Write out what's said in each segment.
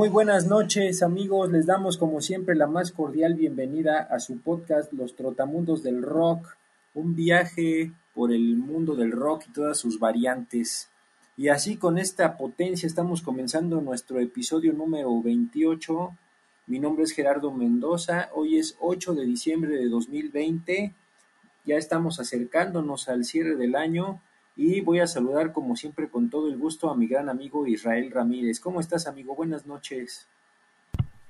Muy buenas noches amigos, les damos como siempre la más cordial bienvenida a su podcast Los Trotamundos del Rock, un viaje por el mundo del rock y todas sus variantes. Y así con esta potencia estamos comenzando nuestro episodio número 28. Mi nombre es Gerardo Mendoza, hoy es 8 de diciembre de 2020, ya estamos acercándonos al cierre del año y voy a saludar como siempre con todo el gusto a mi gran amigo Israel Ramírez. ¿Cómo estás amigo? Buenas noches.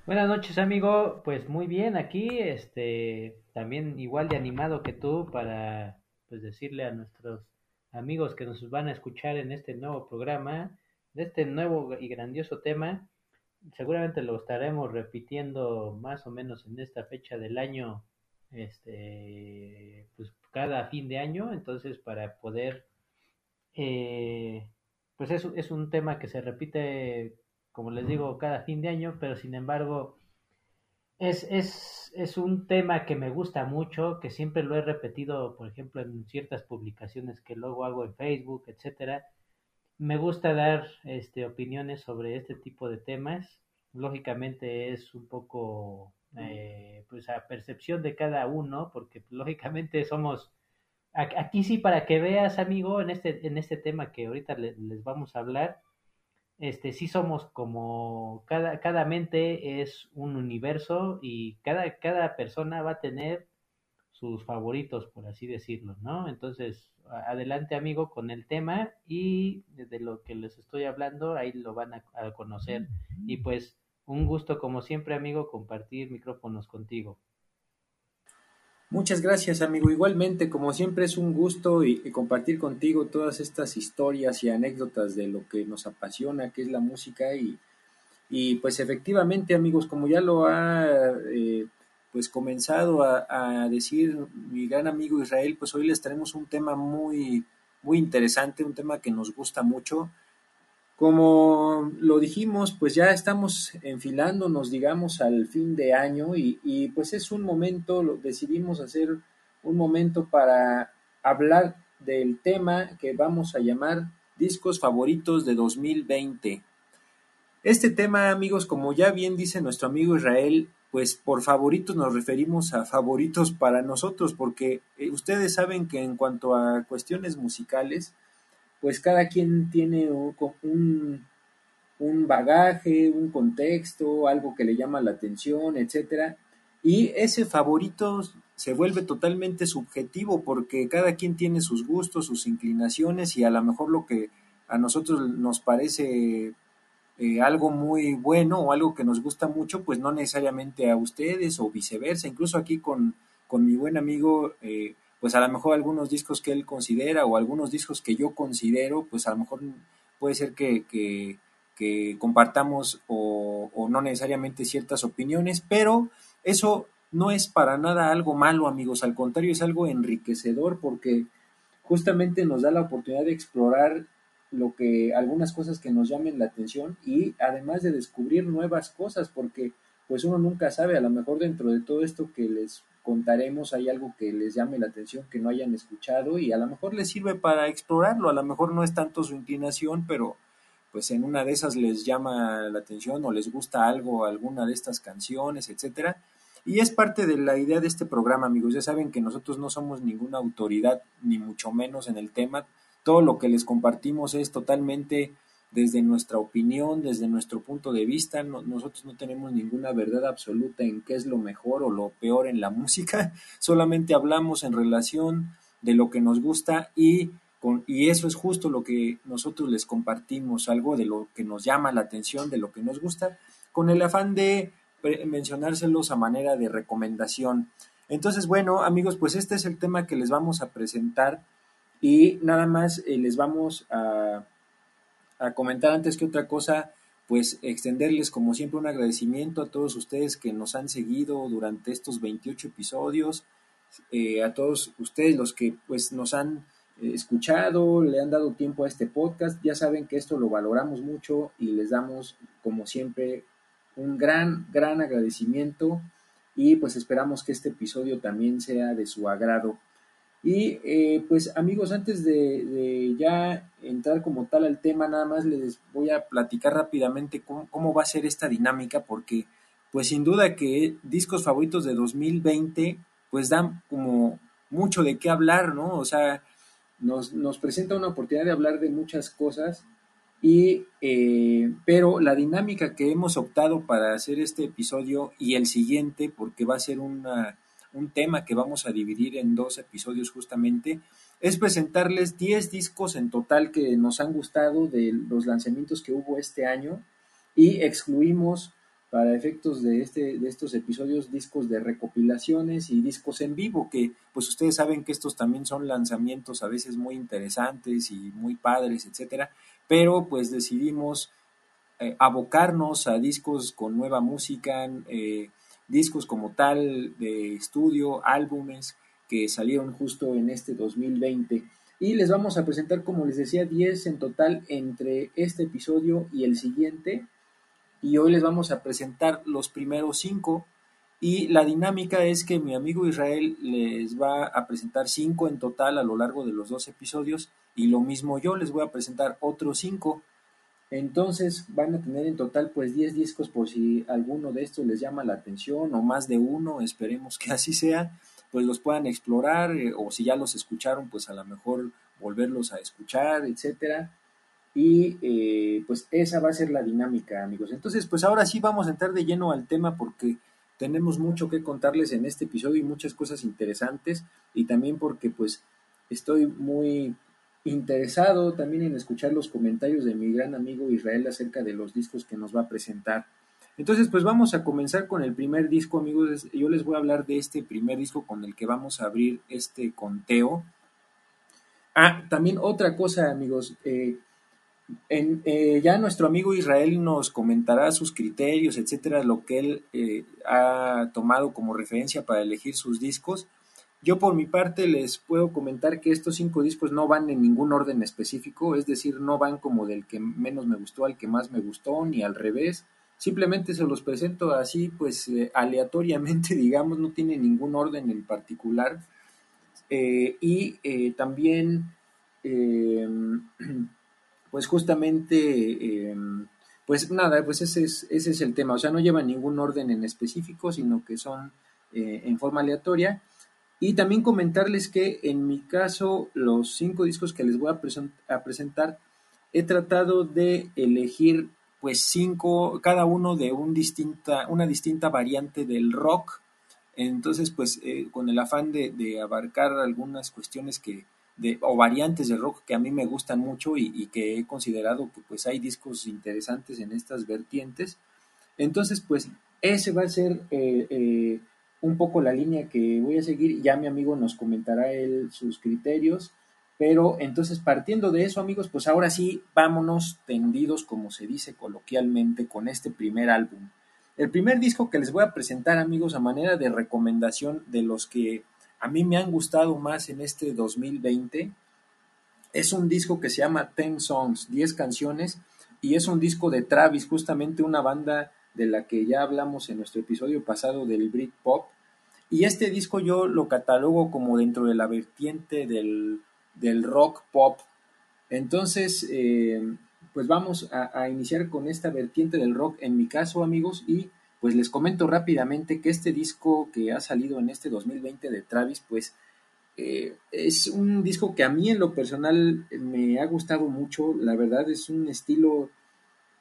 Buenas noches, amigo. Pues muy bien aquí, este, también igual de animado que tú para pues decirle a nuestros amigos que nos van a escuchar en este nuevo programa, de este nuevo y grandioso tema. Seguramente lo estaremos repitiendo más o menos en esta fecha del año, este, pues cada fin de año, entonces para poder eh, pues es, es un tema que se repite, como les digo, cada fin de año, pero sin embargo es, es, es un tema que me gusta mucho, que siempre lo he repetido, por ejemplo, en ciertas publicaciones que luego hago en Facebook, etcétera. Me gusta dar este, opiniones sobre este tipo de temas. Lógicamente es un poco eh, pues a percepción de cada uno, porque lógicamente somos Aquí sí, para que veas, amigo, en este, en este tema que ahorita le- les vamos a hablar, este, sí somos como, cada, cada mente es un universo y cada, cada persona va a tener sus favoritos, por así decirlo, ¿no? Entonces, adelante, amigo, con el tema y de lo que les estoy hablando, ahí lo van a, a conocer. Y pues, un gusto, como siempre, amigo, compartir micrófonos contigo. Muchas gracias amigo. Igualmente, como siempre es un gusto y, compartir contigo todas estas historias y anécdotas de lo que nos apasiona, que es la música y, y pues efectivamente amigos, como ya lo ha eh, pues comenzado a, a decir mi gran amigo Israel, pues hoy les traemos un tema muy muy interesante, un tema que nos gusta mucho. Como lo dijimos, pues ya estamos enfilándonos, digamos, al fin de año y, y, pues es un momento, lo, decidimos hacer un momento para hablar del tema que vamos a llamar discos favoritos de 2020. Este tema, amigos, como ya bien dice nuestro amigo Israel, pues por favoritos nos referimos a favoritos para nosotros, porque eh, ustedes saben que en cuanto a cuestiones musicales, pues cada quien tiene un, un, bagaje, un contexto, algo que le llama la atención, etcétera. Y ese favorito se vuelve totalmente subjetivo porque cada quien tiene sus gustos, sus inclinaciones y a lo mejor lo que a nosotros nos parece eh, algo muy bueno o algo que nos gusta mucho, pues no necesariamente a ustedes o viceversa. Incluso aquí con, con mi buen amigo, eh, pues a lo mejor algunos discos que él considera o algunos discos que yo considero, pues a lo mejor puede ser que, que, que compartamos o, o, no necesariamente ciertas opiniones, pero eso no es para nada algo malo, amigos, al contrario, es algo enriquecedor porque justamente nos da la oportunidad de explorar lo que algunas cosas que nos llamen la atención y además de descubrir nuevas cosas porque pues uno nunca sabe, a lo mejor dentro de todo esto que les contaremos hay algo que les llame la atención que no hayan escuchado y a lo mejor les sirve para explorarlo, a lo mejor no es tanto su inclinación, pero pues en una de esas les llama la atención o les gusta algo, alguna de estas canciones, etcétera. Y es parte de la idea de este programa, amigos. Ya saben que nosotros no somos ninguna autoridad, ni mucho menos en el tema. Todo lo que les compartimos es totalmente desde nuestra opinión, desde nuestro punto de vista. nosotros no tenemos ninguna verdad absoluta en qué es lo mejor o lo peor en la música. Solamente hablamos en relación de lo que nos gusta y y eso es justo lo que nosotros les compartimos, algo de lo que nos llama la atención, de lo que nos gusta, con el afán de mencionárselos a manera de recomendación. Entonces, bueno, amigos, pues este es el tema que les vamos a presentar y nada más eh, les vamos a, a comentar antes que otra cosa, pues extenderles como siempre un agradecimiento a todos ustedes que nos han seguido durante estos 28 episodios, eh, a todos ustedes los que pues nos han escuchado, le han dado tiempo a este podcast, ya saben que esto lo valoramos mucho y les damos, como siempre, un gran, gran agradecimiento y pues esperamos que este episodio también sea de su agrado. Y eh, pues amigos, antes de, ya entrar como tal al tema, nada más les voy a platicar rápidamente cómo, cómo va a ser esta dinámica, porque pues sin duda que discos favoritos de 2020 pues dan como mucho de qué hablar, ¿no? O sea, nos, nos presenta una oportunidad de hablar de muchas cosas, y, eh, pero la dinámica que hemos optado para hacer este episodio y el siguiente, porque va a ser una, un tema que vamos a dividir en dos episodios justamente, es presentarles 10 discos en total que nos han gustado de los lanzamientos que hubo este año y excluimos para efectos de, este, de estos episodios discos de recopilaciones y discos en vivo, que pues ustedes saben que estos también son lanzamientos a veces muy interesantes y muy padres, etcétera, pero pues decidimos eh, abocarnos a discos con nueva música, eh, discos como tal de estudio, álbumes que salieron justo en este 2020. Y les vamos a presentar, como les decía, 10 en total entre este episodio y el siguiente y hoy les vamos a presentar los primeros cinco y la dinámica es que mi amigo Israel les va a presentar cinco en total a lo largo de los dos episodios y lo mismo yo les voy a presentar otros cinco. Entonces van a tener en total pues 10 discos por si alguno de estos les llama la atención o más de uno, esperemos que así sea, pues los puedan explorar eh, o si ya los escucharon pues a lo mejor volverlos a escuchar, etcétera y eh, pues esa va a ser la dinámica, amigos. Entonces, pues ahora sí vamos a entrar de lleno al tema porque tenemos mucho que contarles en este episodio y muchas cosas interesantes y también porque pues estoy muy interesado también en escuchar los comentarios de mi gran amigo Israel acerca de los discos que nos va a presentar. Entonces, pues vamos a comenzar con el primer disco, amigos. Yo les voy a hablar de este primer disco con el que vamos a abrir este conteo. Ah, también otra cosa, amigos. Eh, eh, ya nuestro amigo Israel nos comentará sus criterios, etcétera, lo que él eh, ha tomado como referencia para elegir sus discos. Yo por mi parte les puedo comentar que estos cinco discos no van en ningún orden específico, es decir, no van como del que menos me gustó al que más me gustó, ni al revés. Simplemente se los presento así, pues eh, aleatoriamente, digamos, no tiene ningún orden en particular. y también pues justamente, em, pues nada, pues ese es, ese es el tema, o sea, no llevan ningún orden en específico, sino que son eh, en forma aleatoria. Y también comentarles que en mi caso, los cinco discos que les voy a, a presentar, he tratado de elegir pues cinco, cada uno de un distinta, una distinta variante del rock. Entonces, pues eh, con el afán de, de abarcar algunas cuestiones que, o variantes de rock que a mí me gustan mucho y, que he considerado que pues hay discos interesantes en estas vertientes. Entonces, pues ese va a ser eh, eh, un poco la línea que voy a seguir. Ya mi amigo nos comentará él sus criterios. Pero entonces, partiendo de eso, amigos, pues ahora sí, vámonos tendidos, como se dice coloquialmente, con este primer álbum. El primer disco que les voy a presentar, amigos, a manera de recomendación de los que a mí me han gustado más en este 2020. Es un disco que se llama Ten Songs, 10 canciones, y es un disco de Travis, justamente una banda de la que ya hablamos en nuestro episodio pasado del Britpop. Y este disco yo lo catalogo como dentro de la vertiente del, rock pop. Entonces, eh, pues vamos a, iniciar con esta vertiente del rock en mi caso, amigos, y pues les comento rápidamente que este disco que ha salido en este 2020 de Travis, pues eh, es un disco que a mí en lo personal me ha gustado mucho, la verdad es un estilo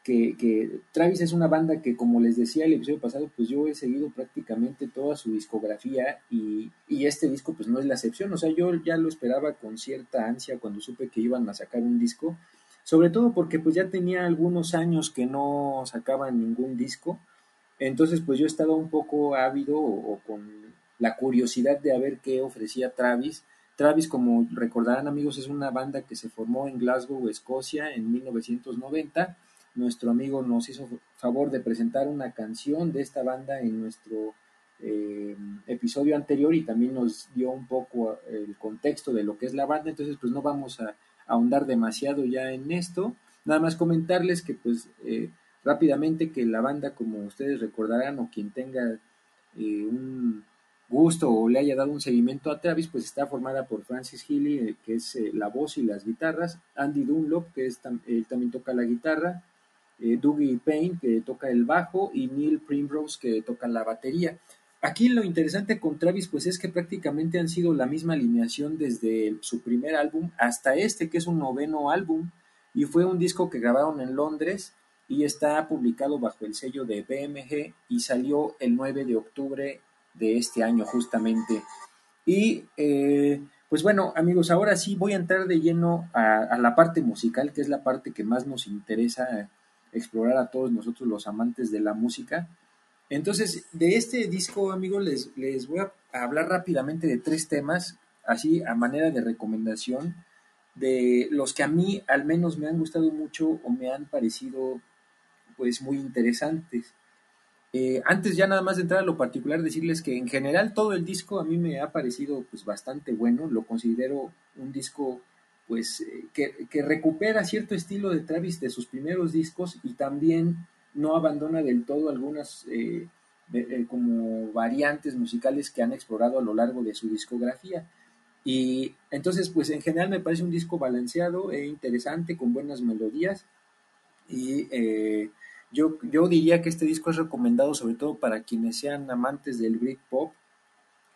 que, Travis es una banda que, como les decía el episodio pasado, pues yo he seguido prácticamente toda su discografía y, este disco pues no es la excepción. O sea, yo ya lo esperaba con cierta ansia cuando supe que iban a sacar un disco, sobre todo porque pues ya tenía algunos años que no sacaban ningún disco. Entonces pues yo estaba un poco ávido o, con la curiosidad de ver qué ofrecía Travis. Travis, como recordarán amigos, es una banda que se formó en Glasgow, Escocia, en 1990 nuestro amigo nos hizo favor de presentar una canción de esta banda en nuestro eh, episodio anterior y también nos dio un poco el contexto de lo que es la banda, entonces pues no vamos a, ahondar demasiado ya en esto, nada más comentarles que pues eh, rápidamente que la banda como ustedes recordarán o quien tenga eh, un gusto o le haya dado un seguimiento a Travis, pues está formada por Francis Healy, que es la voz y las guitarras, Andy Dunlop, que es, él también toca la guitarra, eh, Dougie Payne, que toca el bajo, y Neil Primrose, que toca la batería. Aquí lo interesante con Travis, pues es que prácticamente han sido la misma alineación desde su primer álbum hasta este, que es un noveno álbum, y fue un disco que grabaron en Londres y está publicado bajo el sello de BMG y salió el 9 de octubre de este año justamente. Y eh, pues bueno, amigos, ahora sí voy a entrar de lleno a, a, la parte musical, que es la parte que más nos interesa explorar a todos nosotros los amantes de la música. Entonces, de este disco, amigos, les, les voy a hablar rápidamente de tres temas, así a manera de recomendación, de los que a mí al menos me han gustado mucho o me han parecido pues muy interesantes. Eh, antes ya nada más de entrar a lo particular, decirles que en general todo el disco a mí me ha parecido pues bastante bueno, lo considero un disco pues eh, que, recupera cierto estilo de Travis de sus primeros discos y también no abandona del todo algunas eh, eh, como variantes musicales que han explorado a lo largo de su discografía. Y entonces, pues en general me parece un disco balanceado e interesante, con buenas melodías. Y yo, yo diría que este disco es recomendado sobre todo para quienes sean amantes del Britpop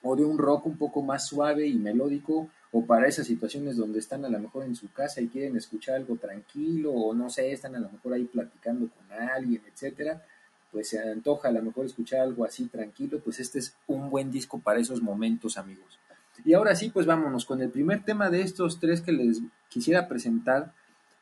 o de un rock un poco más suave y melódico o para esas situaciones donde están a lo mejor en su casa y quieren escuchar algo tranquilo o no sé, están a lo mejor ahí platicando con alguien, etcétera, pues se antoja a lo mejor escuchar algo así tranquilo, pues este es un buen disco para esos momentos, amigos. Y ahora sí, pues vámonos con el primer tema de estos tres que les quisiera presentar.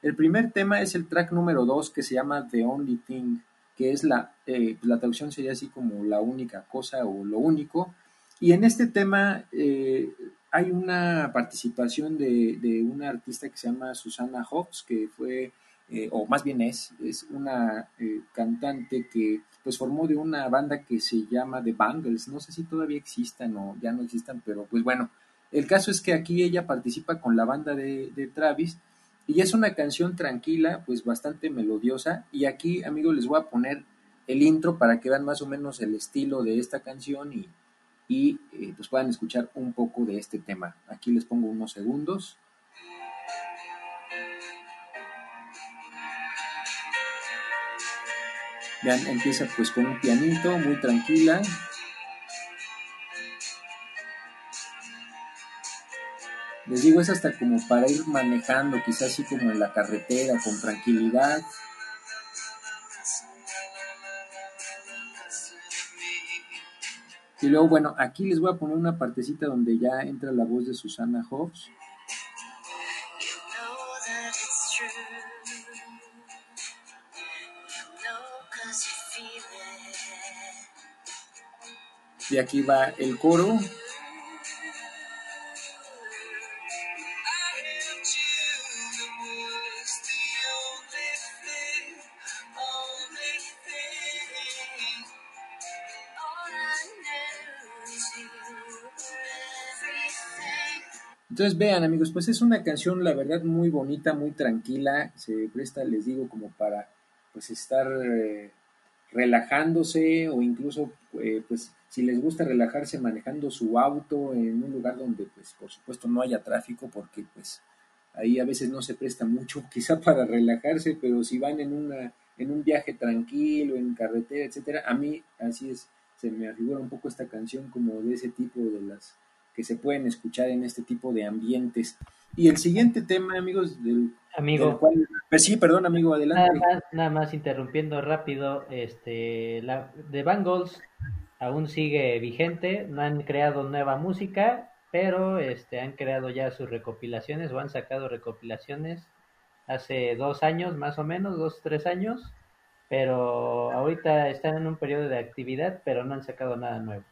El primer tema es el track número dos que se llama The Only Thing, que es la, eh, la traducción sería así como la única cosa o lo único. Y en este tema eh, hay una participación de, de, una artista que se llama Susana Hobbs, que fue, eh, o más bien es, es una eh, cantante que pues formó de una banda que se llama The Bangles. No sé si todavía existan o ya no existan, pero pues bueno, el caso es que aquí ella participa con la banda de, de Travis y es una canción tranquila, pues bastante melodiosa. Y aquí, amigos, les voy a poner el intro para que vean más o menos el estilo de esta canción y, y eh, pues puedan escuchar un poco de este tema. Aquí les pongo unos segundos. Vean, empieza pues con un pianito, muy tranquila. Les digo, es hasta como para ir manejando, quizás así como en la carretera, con tranquilidad. Y luego, bueno, aquí les voy a poner una partecita donde ya entra la voz de Susana Hobbs. Y aquí va el coro. Entonces vean amigos, pues es una canción la verdad muy bonita, muy tranquila, se presta, les digo, como para pues estar eh, relajándose o incluso eh, pues si les gusta relajarse manejando su auto en un lugar donde pues por supuesto no haya tráfico porque pues ahí a veces no se presta mucho quizá para relajarse, pero si van en, una, en un viaje tranquilo, en carretera, etcétera, a mí así es, se me afigura un poco esta canción como de ese tipo de las que se pueden escuchar en este tipo de ambientes. Y el siguiente tema, amigos, del, Amigo. del cual- pues sí, perdón, amigo, Nada adelante. más, nada más interrumpiendo rápido, este, la The Bangles aún sigue vigente, no han creado nueva música, pero este, han creado ya sus recopilaciones o han sacado recopilaciones hace dos años, más o menos, dos, tres años, pero ahorita están en un periodo de actividad, pero no han sacado nada nuevo,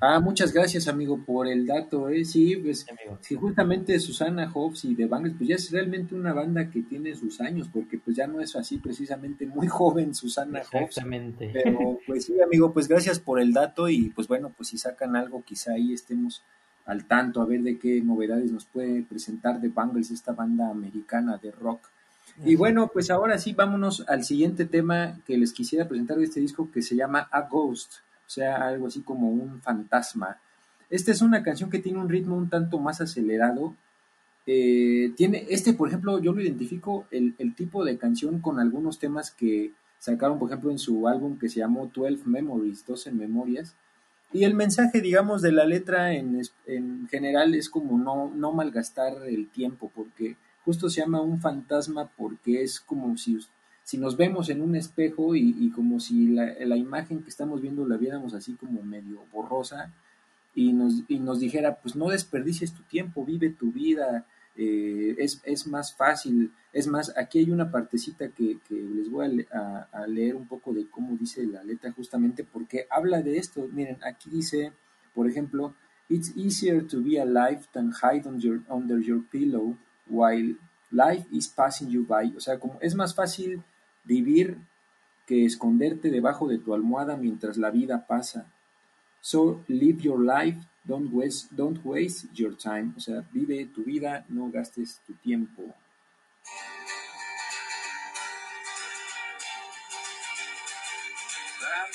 Ah, muchas gracias, amigo, por el dato, ¿eh? Sí, pues amigo. Sí, justamente Susana Hobbs y The Bangles, pues ya es realmente una banda que tiene sus años, porque pues ya no es así precisamente muy joven Susana Hobbs. Exactamente. Pero pues sí, amigo, pues gracias por el dato y pues bueno, pues si sacan algo, quizá ahí estemos al tanto a ver de qué novedades nos puede presentar The Bangles, esta banda americana de rock. Y bueno, pues ahora sí, vámonos al siguiente tema que les quisiera presentar de este disco que se llama A Ghost, o sea, algo así como un fantasma. Esta es una canción que tiene un ritmo un tanto más acelerado. Eh, tiene, este, por ejemplo, yo lo identifico el, el tipo de canción con algunos temas que sacaron, por ejemplo, en su álbum que se llamó 12 Memories, 12 Memorias. Y el mensaje, digamos, de la letra en, en general es como no, no malgastar el tiempo, porque justo se llama un fantasma porque es como si, si nos vemos en un espejo y, y como si la, imagen que estamos viendo la viéramos así como medio borrosa y nos, y nos dijera, pues no desperdicies tu tiempo, vive tu vida, eh, es, es más fácil. Es más, aquí hay una partecita que, les voy a, a- a leer un poco de cómo dice la letra justamente porque habla de esto. Miren, aquí dice, por ejemplo, It's easier to be alive than hide on your- under your pillow while life is passing you by. O sea, como es más fácil vivir que esconderte debajo de tu almohada mientras la vida pasa. So live your life, don't waste, don't waste your time. O sea, vive tu vida, no gastes tu tiempo. Line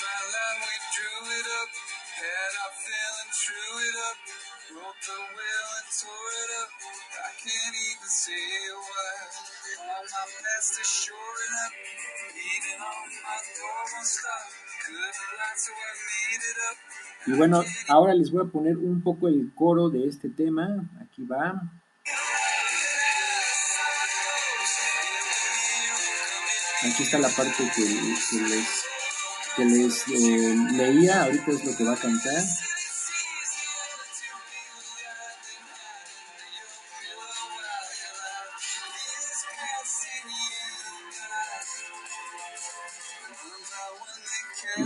by line, we drew it up. Had our feeling, drew it up. Wrote the will and tore it up. I can't even say why. All my past is shoring up. Beating on my door won't stop. Y bueno, ahora les voy a poner un poco el coro de este tema. Aquí va. Aquí está la parte que, que les, que les eh, leía. Ahorita es lo que va a cantar.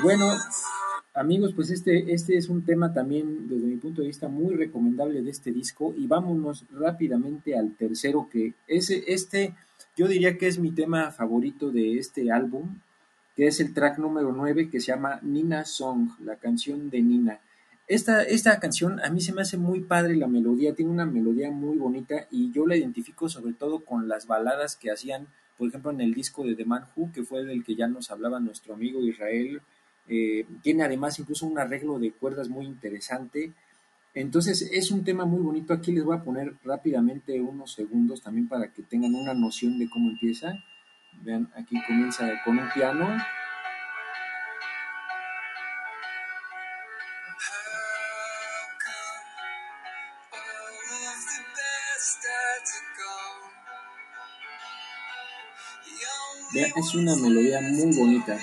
Bueno, amigos, pues este, este es un tema también, desde mi punto de vista, muy recomendable de este disco. Y vámonos rápidamente al tercero, que ese, este, yo diría que es mi tema favorito de este álbum, que es el track número 9, que se llama Nina Song, la canción de Nina. Esta, esta canción a mí se me hace muy padre la melodía, tiene una melodía muy bonita y yo la identifico sobre todo con las baladas que hacían, por ejemplo, en el disco de The Man Who, que fue del que ya nos hablaba nuestro amigo Israel. Eh, tiene además incluso un arreglo de cuerdas muy interesante. Entonces es un tema muy bonito. Aquí les voy a poner rápidamente unos segundos también para que tengan una noción de cómo empieza. Vean, aquí comienza con un piano. Vean, es una melodía muy bonita.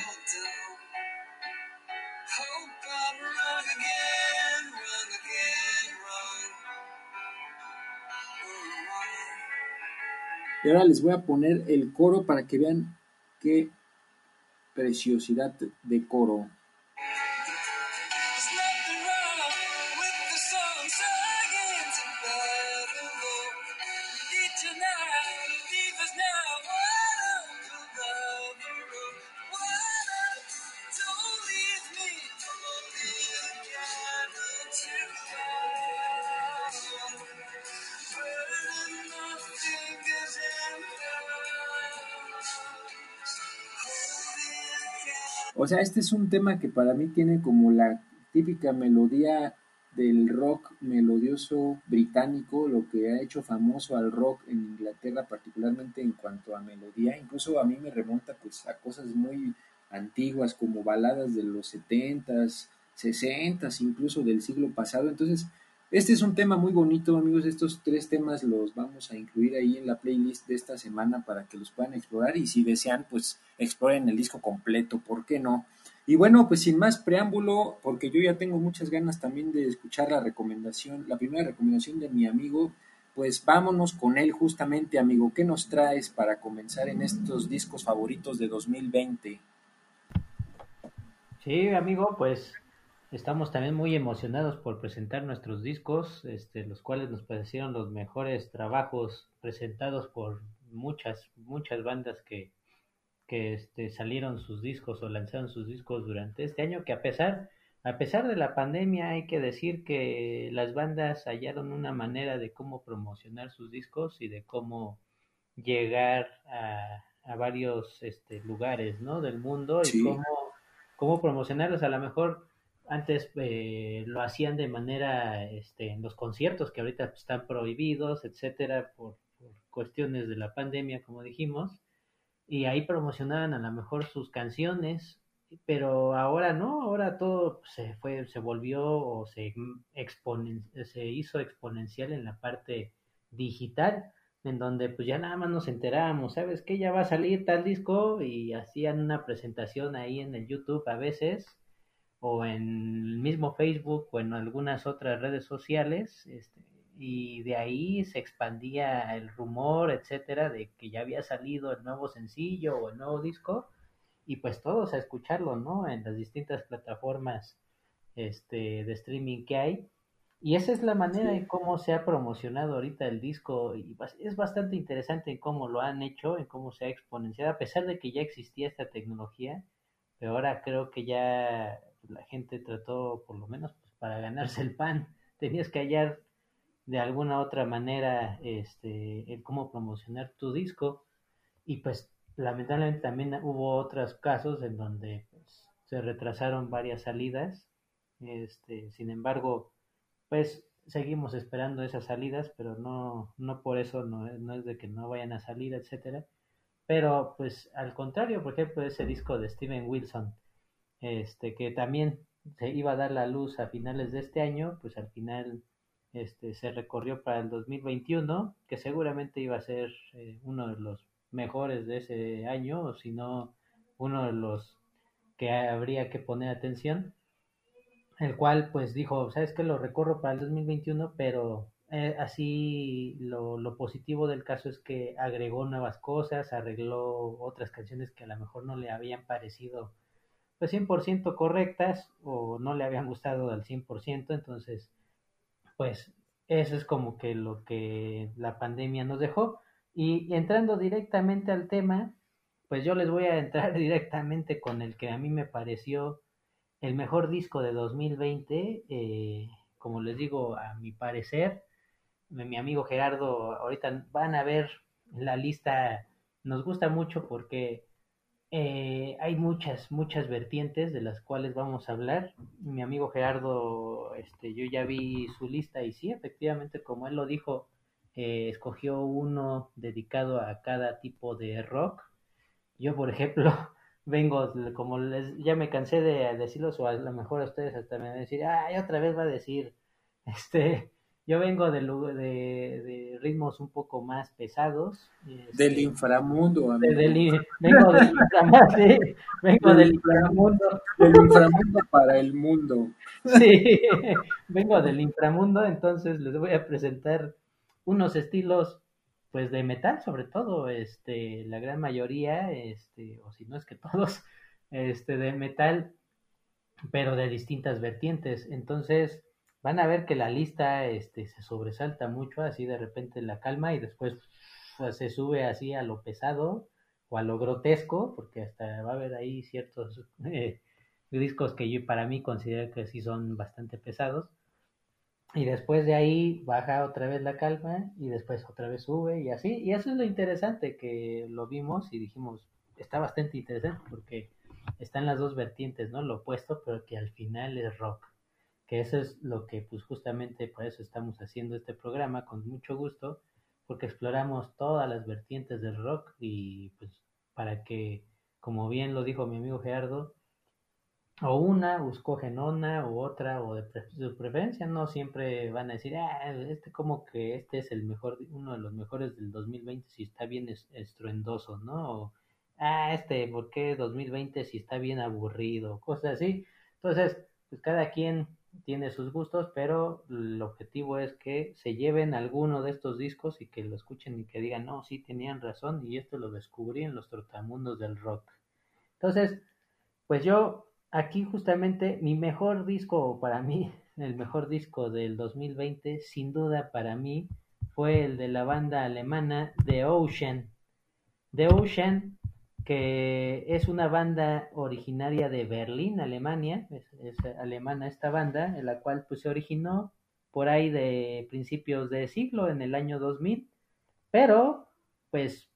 Y ahora les voy a poner el coro para que vean qué preciosidad de coro. Sea, este es un tema que para mí tiene como la típica melodía del rock melodioso británico, lo que ha hecho famoso al rock en Inglaterra, particularmente en cuanto a melodía. Incluso a mí me remonta pues a cosas muy antiguas como baladas de los 70s, 60s, incluso del siglo pasado. Entonces, este es un tema muy bonito, amigos. Estos tres temas los vamos a incluir ahí en la playlist de esta semana para que los puedan explorar y si desean, pues exploren el disco completo, ¿por qué no? Y bueno, pues sin más preámbulo, porque yo ya tengo muchas ganas también de escuchar la recomendación, la primera recomendación de mi amigo, pues vámonos con él justamente, amigo. ¿Qué nos traes para comenzar en estos discos favoritos de 2020? Sí, amigo, pues estamos también muy emocionados por presentar nuestros discos, este, los cuales nos parecieron los mejores trabajos presentados por muchas, muchas bandas que, que este, salieron sus discos o lanzaron sus discos durante este año, que a pesar, a pesar de la pandemia hay que decir que las bandas hallaron una manera de cómo promocionar sus discos y de cómo llegar a, a varios este, lugares ¿no? del mundo Sí. y cómo, cómo promocionarlos. A lo mejor antes eh, lo hacían de manera este, en los conciertos que ahorita están prohibidos, etcétera, por, por cuestiones de la pandemia, como dijimos y ahí promocionaban a lo mejor sus canciones, pero ahora no, ahora todo se fue, se volvió o se exponen, se hizo exponencial en la parte digital, en donde pues ya nada más nos enterábamos, ¿sabes qué? Ya va a salir tal disco y hacían una presentación ahí en el YouTube a veces o en el mismo Facebook o en algunas otras redes sociales, este, y de ahí se expandía el rumor, etcétera, de que ya había salido el nuevo sencillo o el nuevo disco, y pues todos a escucharlo, ¿no? En las distintas plataformas este, de streaming que hay. Y esa es la manera en cómo se ha promocionado ahorita el disco, y es bastante interesante en cómo lo han hecho, en cómo se ha exponenciado, a pesar de que ya existía esta tecnología, pero ahora creo que ya la gente trató, por lo menos, pues, para ganarse el pan, tenías que hallar de alguna otra manera este el cómo promocionar tu disco. Y pues lamentablemente también hubo otros casos en donde pues, se retrasaron varias salidas. Este sin embargo pues seguimos esperando esas salidas pero no no por eso no, no es de que no vayan a salir etcétera. Pero pues al contrario por ejemplo ese disco de Steven Wilson este que también se iba a dar la luz a finales de este año pues al final este, se recorrió para el 2021, que seguramente iba a ser eh, uno de los mejores de ese año, o si no, uno de los que habría que poner atención, el cual pues dijo, ¿sabes qué? Lo recorro para el 2021, pero eh, así lo, lo positivo del caso es que agregó nuevas cosas, arregló otras canciones que a lo mejor no le habían parecido pues 100% correctas o no le habían gustado al 100%, entonces pues eso es como que lo que la pandemia nos dejó. Y entrando directamente al tema, pues yo les voy a entrar directamente con el que a mí me pareció el mejor disco de 2020. eh, como les digo, a mi parecer, mi mi amigo Gerardo, ahorita van a ver la lista, nos gusta mucho porque eh, hay muchas, muchas vertientes de las cuales vamos a hablar. Mi amigo Gerardo, este, yo ya vi su lista y sí, efectivamente, como él lo dijo, eh, escogió uno dedicado a cada tipo de rock. Yo, por ejemplo, vengo, como les, ya me cansé de decirlos, o a lo mejor a ustedes hasta me van a decir, ay, otra vez va a decir, este, yo vengo de, de, de ritmos un poco más pesados. este, Del inframundo, amigo. de- del vengo del inframundo, sí, vengo del inframundo, Del inframundo para el mundo. sí, vengo del inframundo, entonces les voy a presentar unos estilos, pues de metal sobre todo, este, la gran mayoría, este, o si no es que todos, este, de metal, pero de distintas vertientes, entonces van a ver que la lista, este, se sobresalta mucho, así de repente la calma y después pues, se sube así a lo pesado o a lo grotesco, porque hasta va a haber ahí ciertos eh, discos que yo para mí considero que sí son bastante pesados. Y después de ahí baja otra vez la calma y después otra vez sube y así. Y eso es lo interesante que lo vimos y dijimos, está bastante interesante porque están las dos vertientes, ¿no? Lo opuesto, pero que al final es rock. Que eso es lo que pues justamente por eso estamos haciendo este programa con mucho gusto, porque exploramos todas las vertientes del rock y pues para que, como bien lo dijo mi amigo Gerardo, o una, o escogen una, u otra, o de su preferencia, no siempre van a decir, ah, este como que este es el mejor, uno de los mejores del 2020 si está bien es- estruendoso, ¿no? O, ah, este, ¿por qué 2020 si está bien aburrido? Cosas así. Entonces, pues cada quien tiene sus gustos, pero el objetivo es que se lleven alguno de estos discos y que lo escuchen y que digan, no, sí tenían razón y esto lo descubrí en los trotamundos del rock. Entonces, pues yo aquí justamente mi mejor disco para mí, el mejor disco del 2020, sin duda para mí, fue el de la banda alemana The Ocean. The Ocean, que es una banda originaria de Berlín, Alemania, es, alemana esta banda, en la cual pues se originó por ahí de principios de siglo, en el año 2000, pero pues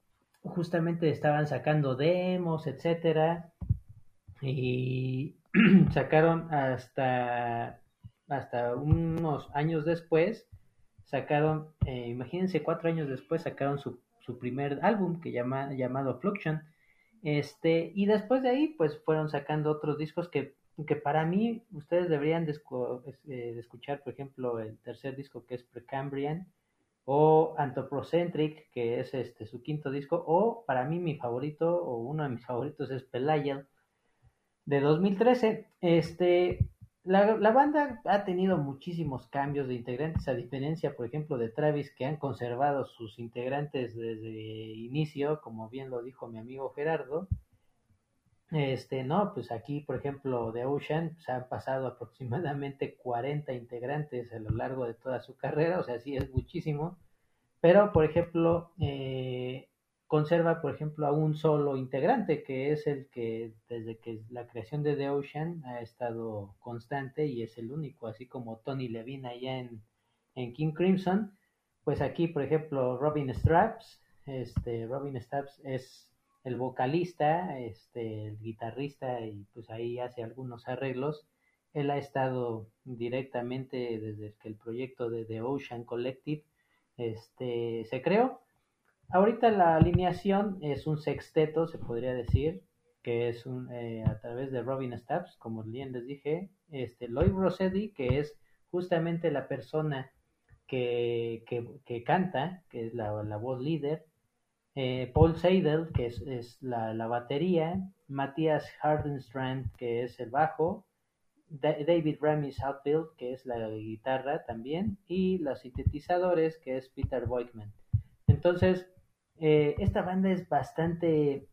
justamente estaban sacando demos, etcétera, y sacaron hasta, hasta unos años después, sacaron, eh, imagínense, cuatro años después sacaron su, su primer álbum que llama, llamado Fluxion. Este, y después de ahí, pues fueron sacando otros discos que, que para mí ustedes deberían eh, escuchar, por ejemplo, el tercer disco que es Precambrian, o Anthropocentric, que es este su quinto disco, o para mí mi favorito, o uno de mis favoritos es Pelayel, de 2013. Este, la, la banda ha tenido muchísimos cambios de integrantes, a diferencia, por ejemplo, de Travis, que han conservado sus integrantes desde inicio, como bien lo dijo mi amigo Gerardo. Este, no, pues aquí, por ejemplo, de Ocean, pues han pasado aproximadamente 40 integrantes a lo largo de toda su carrera, o sea, sí es muchísimo. Pero, por ejemplo, eh, conserva, por ejemplo, a un solo integrante, que es el que desde que la creación de The Ocean ha estado constante y es el único, así como Tony Levine allá en, en King Crimson. Pues aquí, por ejemplo, Robin Straps, este, Robin Straps es el vocalista, este, el guitarrista y pues ahí hace algunos arreglos. Él ha estado directamente desde que el proyecto de The Ocean Collective este, se creó. Ahorita la alineación es un sexteto, se podría decir, que es un, eh, a través de Robin Stubbs, como bien les dije, este, Lloyd Rossetti, que es justamente la persona que, que, canta, que es la, la voz líder, eh, Paul Seidel, que es, la, la, batería, Matthias Hardenstrand, que es el bajo, da David Ramis Outfield, que es la guitarra también, y los sintetizadores, que es Peter Boykman. Entonces, eh, esta banda es bastante...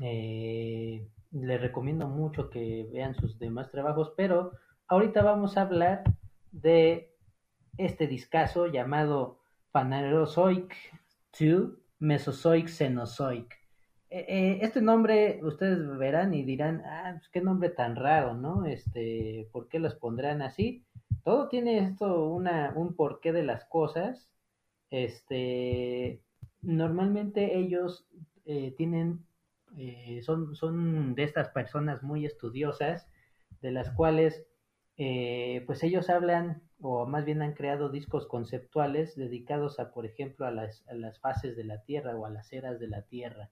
Eh, les recomiendo mucho que vean sus demás trabajos, pero ahorita vamos a hablar de este discazo llamado Phanerozoic 2 Mesozoic Cenozoic. Eh, eh, este nombre ustedes verán y dirán, ah, pues qué nombre tan raro, ¿no? Este, ¿por qué los pondrán así? Todo tiene esto una, un porqué de las cosas. Este, normalmente ellos eh, tienen, eh, son, son de estas personas muy estudiosas, de las cuales, eh, pues ellos hablan o más bien han creado discos conceptuales dedicados a, por ejemplo, a las, a las, fases de la Tierra o a las eras de la Tierra.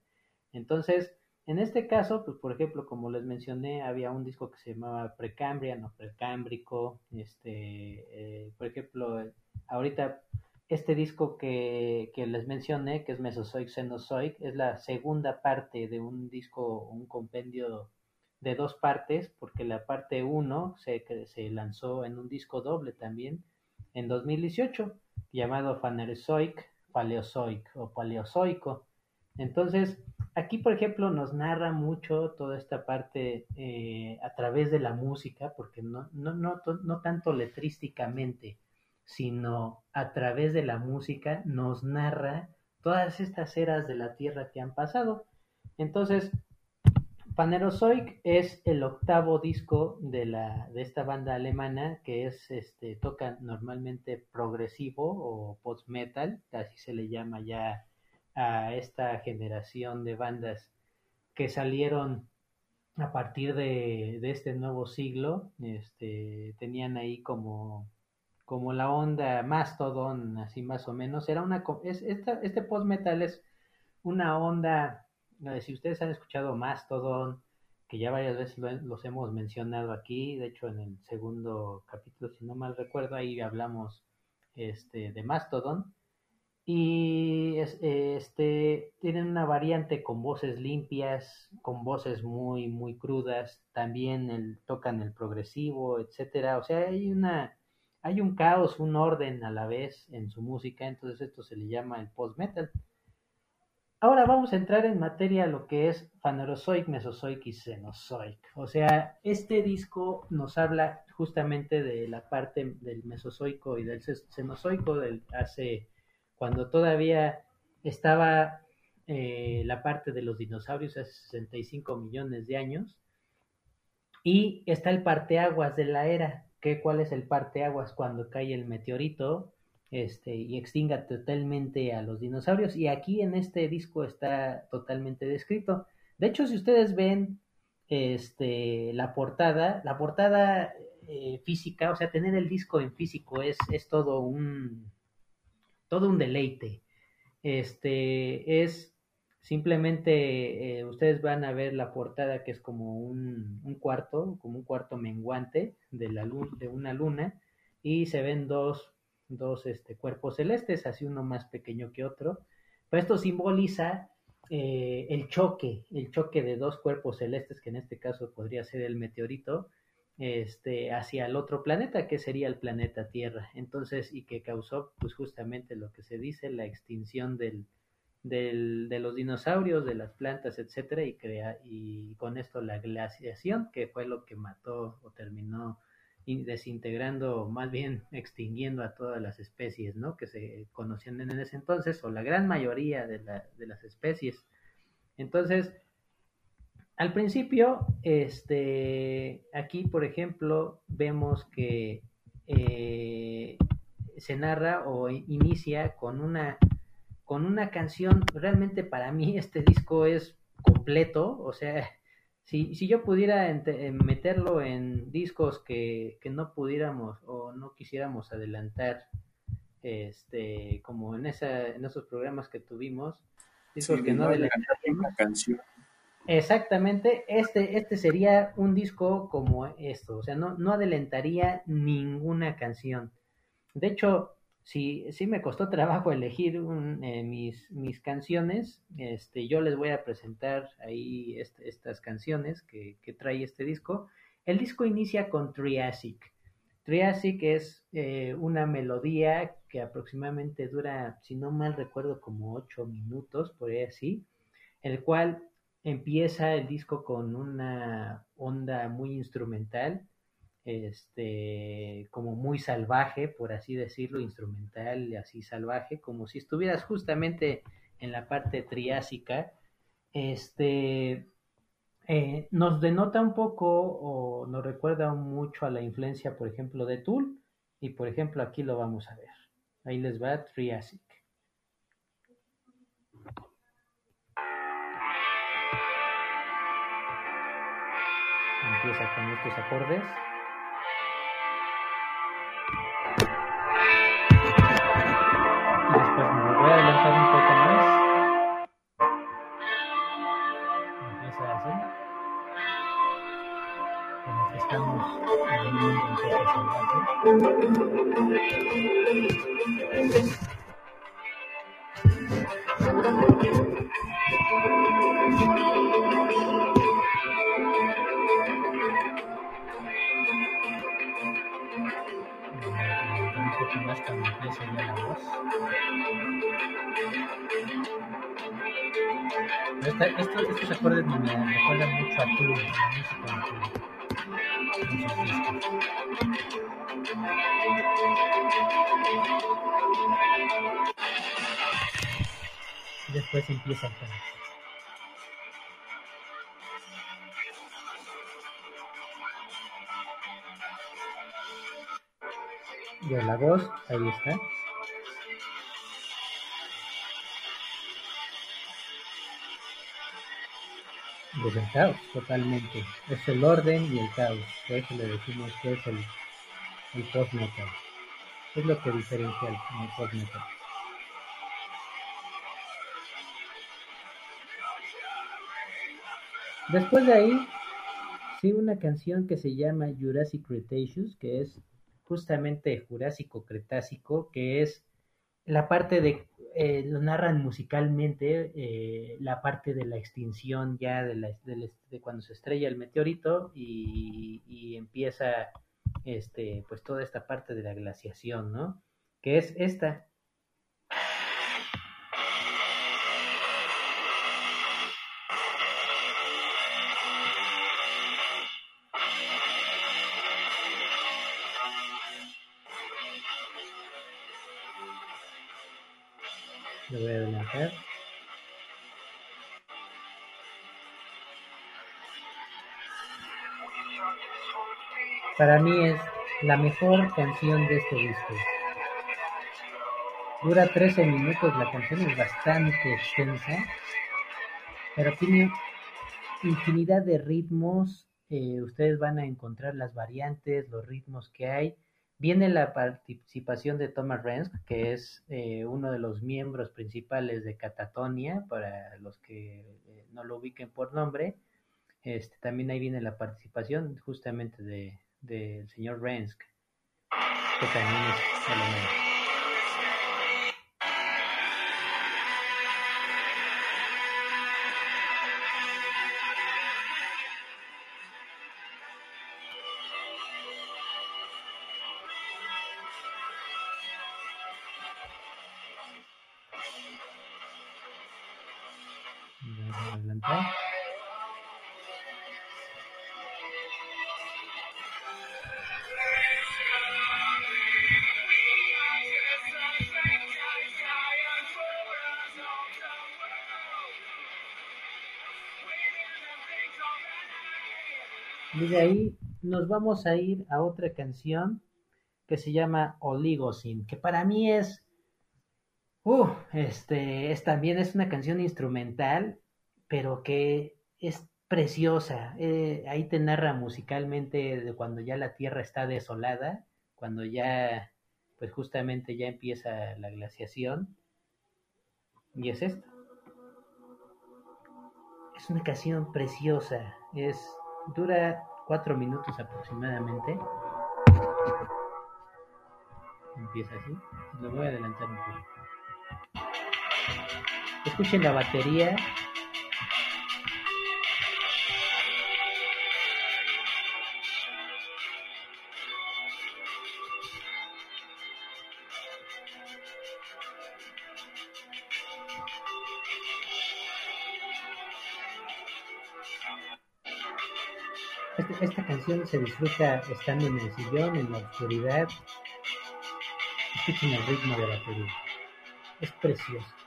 Entonces, en este caso, pues por ejemplo, como les mencioné, había un disco que se llamaba Precambrian o Precámbrico, este, eh, por ejemplo, ahorita este disco que, les mencioné, que es Mesozoic Cenozoic, es la segunda parte de un disco, un compendio de dos partes, porque la parte 1 se, lanzó en un disco doble también en 2018, llamado Phanerozoic, Paleozoic o Paleozoico. Entonces, aquí, por ejemplo, nos narra mucho toda esta parte eh, a través de la música, porque no, no, no, no tanto letrísticamente, sino a través de la música nos narra todas estas eras de la Tierra que han pasado. Entonces, Phanerozoic es el octavo disco de, la, de esta banda alemana que es, este, toca normalmente progresivo o post-metal, así se le llama ya a esta generación de bandas que salieron a partir de, de este nuevo siglo, este, tenían ahí como, como la onda Mastodon, así más o menos. Era una, es, esta- este post-metal es una onda, si ustedes han escuchado Mastodon, que ya varias veces lo- los hemos mencionado aquí, de hecho en el segundo capítulo, si no mal recuerdo, ahí hablamos este, de Mastodon. Y es- este, tienen una variante con voces limpias, con voces muy, muy crudas, también tocan el progresivo, etcétera. O sea, hay una, hay un caos, un orden a la vez en su música, entonces esto se le llama el post-metal. Ahora vamos a entrar en materia lo que es Phanerozoic, Mesozoic y Cenozoic. O sea, este disco nos habla justamente de la parte del Mesozoico y del Ce- Cenozoico, del hace cuando todavía estaba eh, la parte de los dinosaurios hace 65 millones de años. Y está el parteaguas de la era. Que ¿Cuál es el parteaguas cuando cae el meteorito este, y extinga totalmente a los dinosaurios? Y aquí en este disco está totalmente descrito. De hecho, si ustedes ven este, la portada, la portada eh, física, o sea, tener el disco en físico es, es todo un todo un deleite. Este es simplemente, eh, ustedes van a ver la portada que es como un, un cuarto, como un cuarto menguante de, la luna, de una luna, y se ven dos, dos este, cuerpos celestes, así uno más pequeño que otro. Pero esto simboliza eh, el choque, el choque de dos cuerpos celestes, que en este caso podría ser el meteorito, este, hacia el otro planeta, que sería el planeta Tierra. Entonces, y que causó, pues justamente lo que se dice, la extinción del, de los dinosaurios, de las plantas, etcétera, y, crea, y con esto la glaciación, que fue lo que mató o terminó desintegrando, más bien extinguiendo a todas las especies, ¿no? Que se conocían en ese entonces, o la gran mayoría de, la, de las especies. Entonces, al principio, este, aquí, por ejemplo, vemos que eh, se narra o inicia con una, con una canción. Realmente para mí este disco es completo, o sea, si, si yo pudiera meterlo en discos que, que, no pudiéramos o no quisiéramos adelantar, este, como en, esa, en esos programas que tuvimos, discos Sí, que no una canción. Exactamente, este, este sería un disco como esto, o sea, no, no adelantaría ninguna canción. De hecho, sí, sí me costó trabajo elegir eh, mis, mis canciones, este, yo les voy a presentar ahí estas canciones que, que, trae este disco. El disco inicia con Triassic. Triassic es eh, una melodía que aproximadamente dura, si no mal recuerdo, como ocho minutos, por ahí así, el cual empieza el disco con una onda muy instrumental, este, como muy salvaje, por así decirlo, instrumental y así salvaje, como si estuvieras justamente en la parte triásica, este, eh, nos denota un poco o nos recuerda mucho a la influencia, por ejemplo, de Tool, y por ejemplo aquí lo vamos a ver. Ahí les va Triassic. empieza con estos acordes. Después empieza el tema. Ya la voz, ahí está. Pues el caos, totalmente. Es el orden y el caos. Por eso le decimos que es el, el post-metal. Es lo que diferencia el, el post-metal. Después de ahí, sí, una canción que se llama Jurassic Cretaceous, que es justamente Jurásico Cretácico, que es la parte de, eh, lo narran musicalmente, eh, la parte de la extinción ya de, la, de, de cuando se estrella el meteorito y, y empieza este, pues toda esta parte de la glaciación, ¿no? Que es esta. Para mí es la mejor canción de este disco. Dura 13 minutos, la canción es bastante extensa, pero tiene infinidad de ritmos. eh, ustedes van a encontrar las variantes, los ritmos que hay. Viene la participación de Thomas Renz, que es eh, uno de los miembros principales de Catatonia, para los que eh, no lo ubiquen por nombre. Este, también ahí viene la participación justamente de del señor Rensk, que también es alemán. De ahí nos vamos a ir a otra canción que se llama Oligocin, que para mí es, uh, este, es también es una canción instrumental, pero que es preciosa. Eh, ahí te narra musicalmente de cuando ya la tierra está desolada, cuando ya, pues justamente ya empieza la glaciación. Y es esto. Es una canción preciosa. Es dura cuatro minutos aproximadamente. Empieza así. Lo voy a adelantar un poco. Escuchen la batería. Esta canción se disfruta estando en el sillón, en la oscuridad. Escuchen el ritmo de la batería. Es precioso.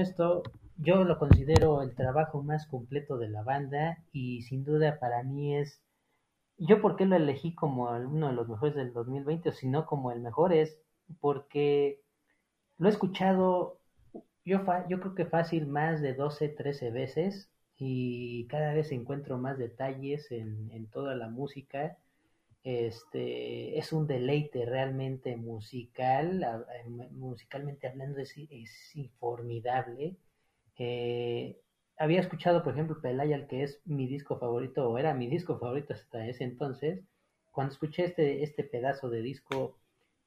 Esto yo lo considero el trabajo más completo de la banda y sin duda para mí es, yo por qué lo elegí como uno de los mejores del 2020 o si no como el mejor es porque lo he escuchado yo, fa- yo creo que fácil más de 12, 13 veces y cada vez encuentro más detalles en, en toda la música. Este es un deleite realmente musical, a- musicalmente hablando es, es formidable. Eh, había escuchado, por ejemplo, Pelaya, que es mi disco favorito, o era mi disco favorito hasta ese entonces. Cuando escuché este, este pedazo de disco,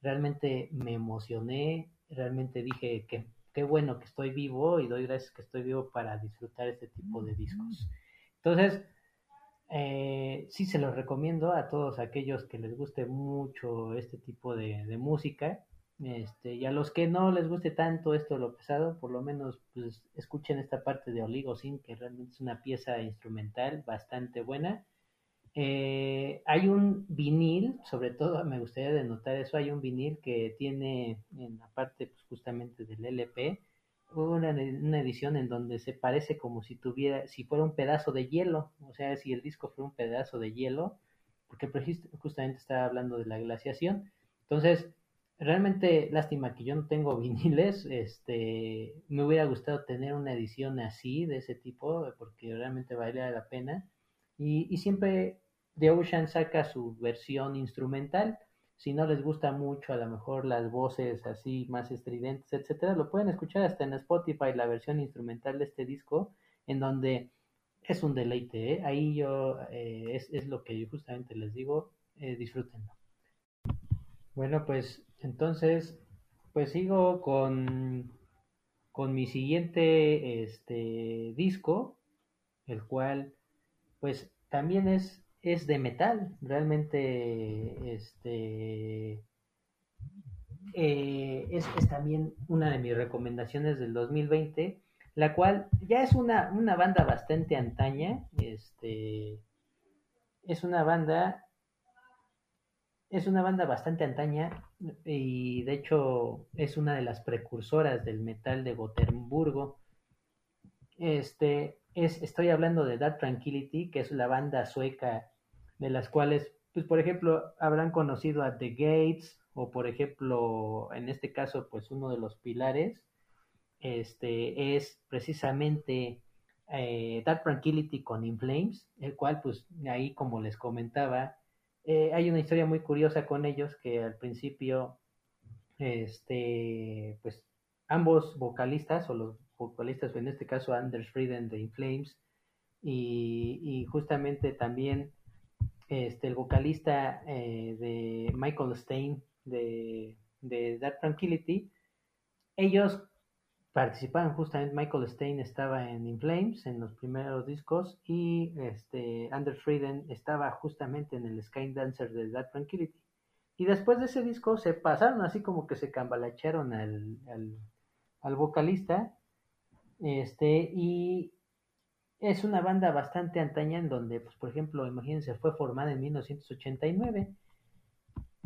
realmente me emocioné, realmente dije que qué bueno que estoy vivo y doy gracias que estoy vivo para disfrutar este tipo de discos. Entonces, eh, sí se los recomiendo a todos aquellos que les guste mucho este tipo de, música. Este, y a los que no les guste tanto esto lo pesado, por lo menos pues, escuchen esta parte de Oligocin, que realmente es una pieza instrumental bastante buena. Eh, hay un vinil, sobre todo me gustaría denotar eso, hay un vinil que tiene en la parte pues, justamente del LP una, una, edición en donde se parece como si tuviera, si fuera un pedazo de hielo, o sea, si el disco fuera un pedazo de hielo, porque justamente estaba hablando de la glaciación. Entonces, realmente lástima que yo no tengo viniles, este, me hubiera gustado tener una edición así, de ese tipo, porque realmente valía la pena. Y, y siempre The Ocean saca su versión instrumental. Si no les gusta mucho, a lo mejor las voces así más estridentes, etcétera, lo pueden escuchar hasta en Spotify, la versión instrumental de este disco, en donde es un deleite. ¿eh? Ahí yo, eh, es, es, lo que yo justamente les digo, eh, disfrútenlo. Bueno, pues entonces, pues sigo con, con mi siguiente este, disco, el cual, pues también es es de metal, realmente este eh, es, es, también una de mis recomendaciones del 2020, la cual ya es una, una banda bastante antaña, este es una banda es una banda bastante antaña y de hecho es una de las precursoras del metal de Gotemburgo. Este es, estoy hablando de Dark Tranquility, que es la banda sueca de las cuales, pues por ejemplo, habrán conocido a The Gates o por ejemplo, en este caso, pues uno de los pilares este, es precisamente eh, Dark Tranquility con In Flames, el cual pues ahí como les comentaba, eh, hay una historia muy curiosa con ellos que al principio, este, pues ambos vocalistas o los vocalistas, en este caso Anders Frieden de In Flames y, y justamente también este, el vocalista eh, de Michael Stein de, de Dark Tranquility, ellos participaban justamente, Michael Stein estaba en In Flames en los primeros discos y este, Frieden estaba justamente en el Sky Dancer de Dark Tranquility. Y después de ese disco se pasaron así como que se cambalacharon al, al, al vocalista este, y es una banda bastante antaña en donde, pues, por ejemplo, imagínense, fue formada en 1989.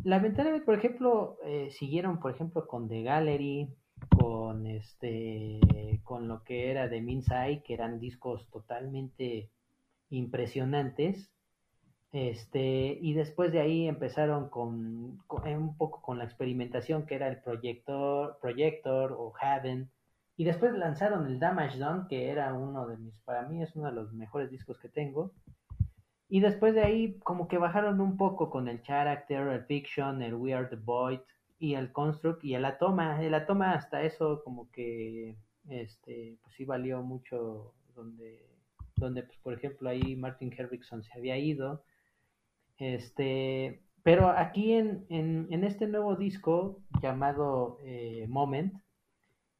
Lamentablemente, por ejemplo, eh, siguieron, por ejemplo, con The Gallery, con este, con lo que era The Minsai, que eran discos totalmente impresionantes. Este, y después de ahí empezaron con, con un poco con la experimentación que era el proyector, Projector o Haven y después lanzaron el Damage Done, que era uno de mis, para mí es uno de los mejores discos que tengo. Y después de ahí como que bajaron un poco con el Character, el Fiction, el We Are the Void y el Construct y el Atoma. El Atoma hasta eso como que este pues sí valió mucho donde donde pues por ejemplo ahí Martin Henriksen se había ido. Este, pero aquí en, en, en este nuevo disco llamado eh, Moment,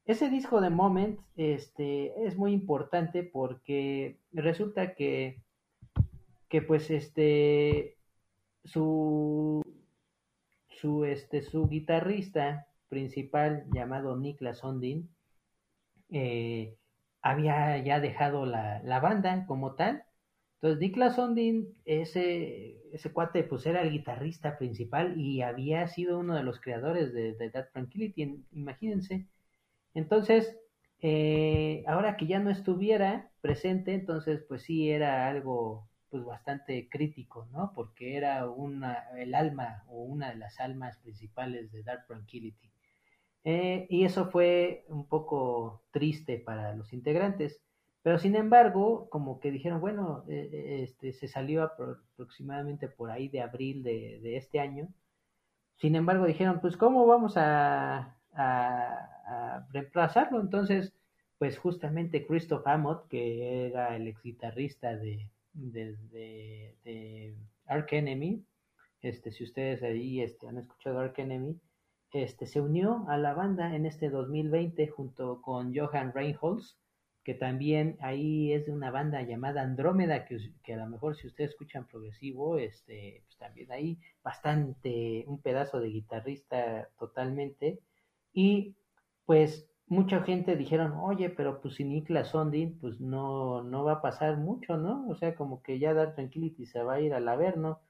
ese disco de Moment este, es muy importante porque resulta que, que pues este su su este su guitarrista principal llamado Niklas Ondin eh, había ya dejado la, la, banda como tal. Entonces Niklas Ondin ese ese cuate pues era el guitarrista principal y había sido uno de los creadores de, de That Tranquility imagínense entonces, eh, ahora que ya no estuviera presente, entonces pues sí era algo pues bastante crítico, ¿no? Porque era una, el alma o una de las almas principales de Dark Tranquility. Eh, y eso fue un poco triste para los integrantes. Pero sin embargo, como que dijeron, bueno, eh, este, se salió aproximadamente por ahí de abril de, este año. Sin embargo, dijeron, pues, ¿cómo vamos a, reemplazarlo. Entonces, pues justamente Christoph Amott, que era el ex guitarrista de, de, de, Ark Enemy, este, si ustedes ahí este, han escuchado Ark Enemy, este, se unió a la banda en este 2020 junto con Johan Reinholz, que también ahí es de una banda llamada Andrómeda, que, que, a lo mejor si ustedes escuchan progresivo, este, pues también ahí bastante, un pedazo de guitarrista totalmente, y pues mucha gente dijeron, oye, pero pues sin Niklas Sondin, pues no, no va a pasar mucho, ¿no? O sea, como que ya Dark Tranquility se va a ir al Averno.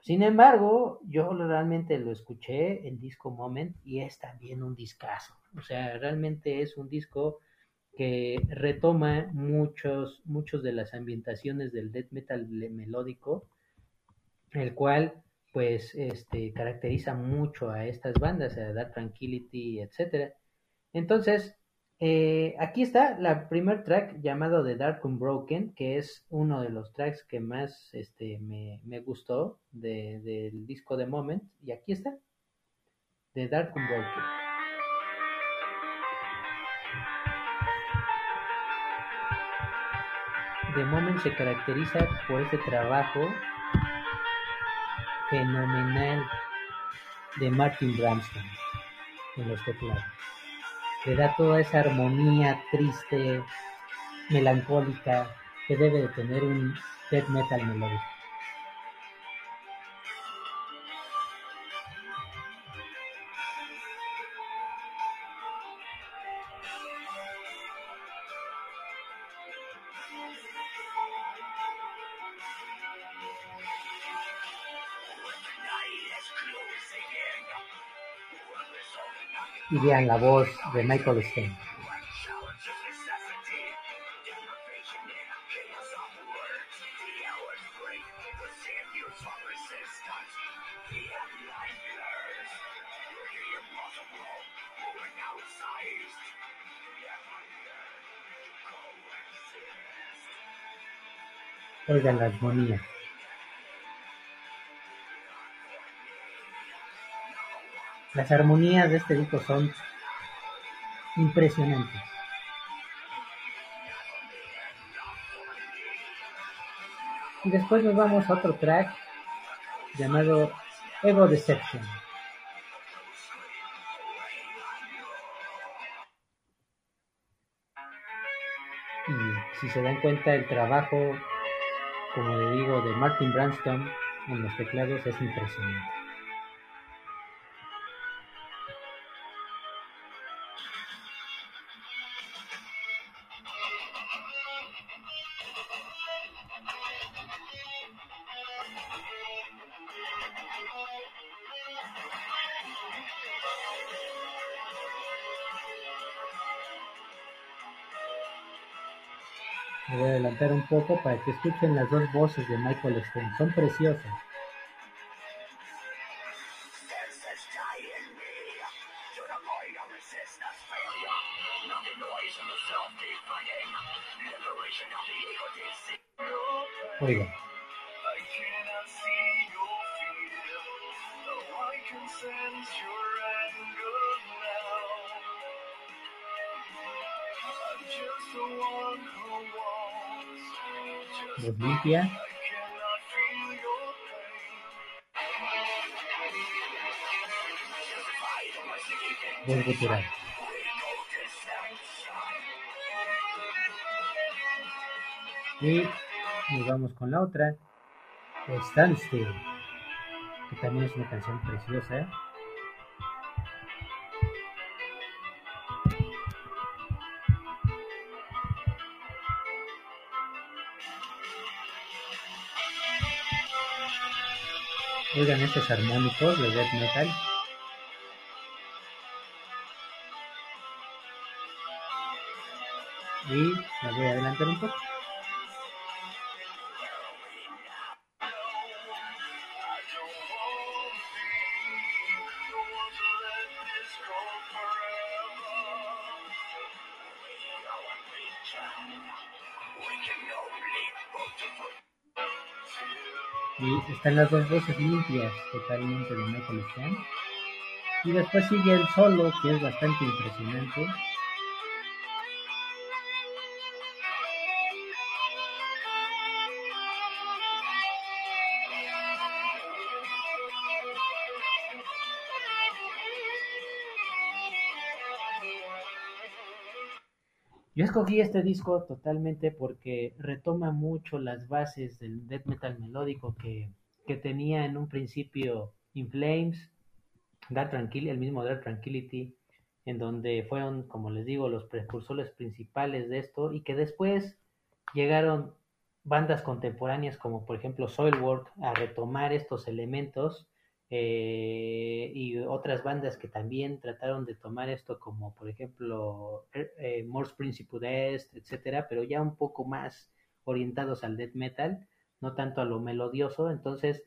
Sin embargo, yo realmente lo escuché en Disco Moment y es también un discazo. O sea, realmente es un disco que retoma muchos, muchos de las ambientaciones del death metal melódico, el cual pues este caracteriza mucho a estas bandas, a Dark Tranquility, etcétera. Entonces, eh, aquí está la primer track llamado The Dark Unbroken, que es uno de los tracks que más este, me, me gustó de, del disco de Moment. Y aquí está, The Dark Unbroken. The Moment se caracteriza por este trabajo fenomenal de Martin Bramston en los teclados le da toda esa armonía triste, melancólica que debe de tener un death metal melódico. Y vean la voz de Michael Stein. Oigan la armonía. Las armonías de este disco son impresionantes. Y después nos vamos a otro track llamado Ego Deception. Y si se dan cuenta el trabajo, como le digo, de Martin Branston en los teclados es impresionante. Poco para que escuchen las dos voces de Michael Stein. Son preciosas. Limpia. Y nos vamos con la otra, Standstill, que también es una canción preciosa. Oigan estos armónicos de death metal. Y la voy a adelantar un poco. Están las dos voces limpias totalmente de Michael Stein. Y después sigue el solo, que es bastante impresionante. Yo escogí este disco totalmente porque retoma mucho las bases del death metal melódico que, que tenía en un principio In Flames, Dark Tranquility, el mismo Dark Tranquility, en donde fueron, como les digo, los precursores principales de esto y que después llegaron bandas contemporáneas como por ejemplo Soilwork a retomar estos elementos eh, y otras bandas que también trataron de tomar esto como por ejemplo eh, Morse Principle Est, etcétera, pero ya un poco más orientados al death metal, no tanto a lo melodioso, entonces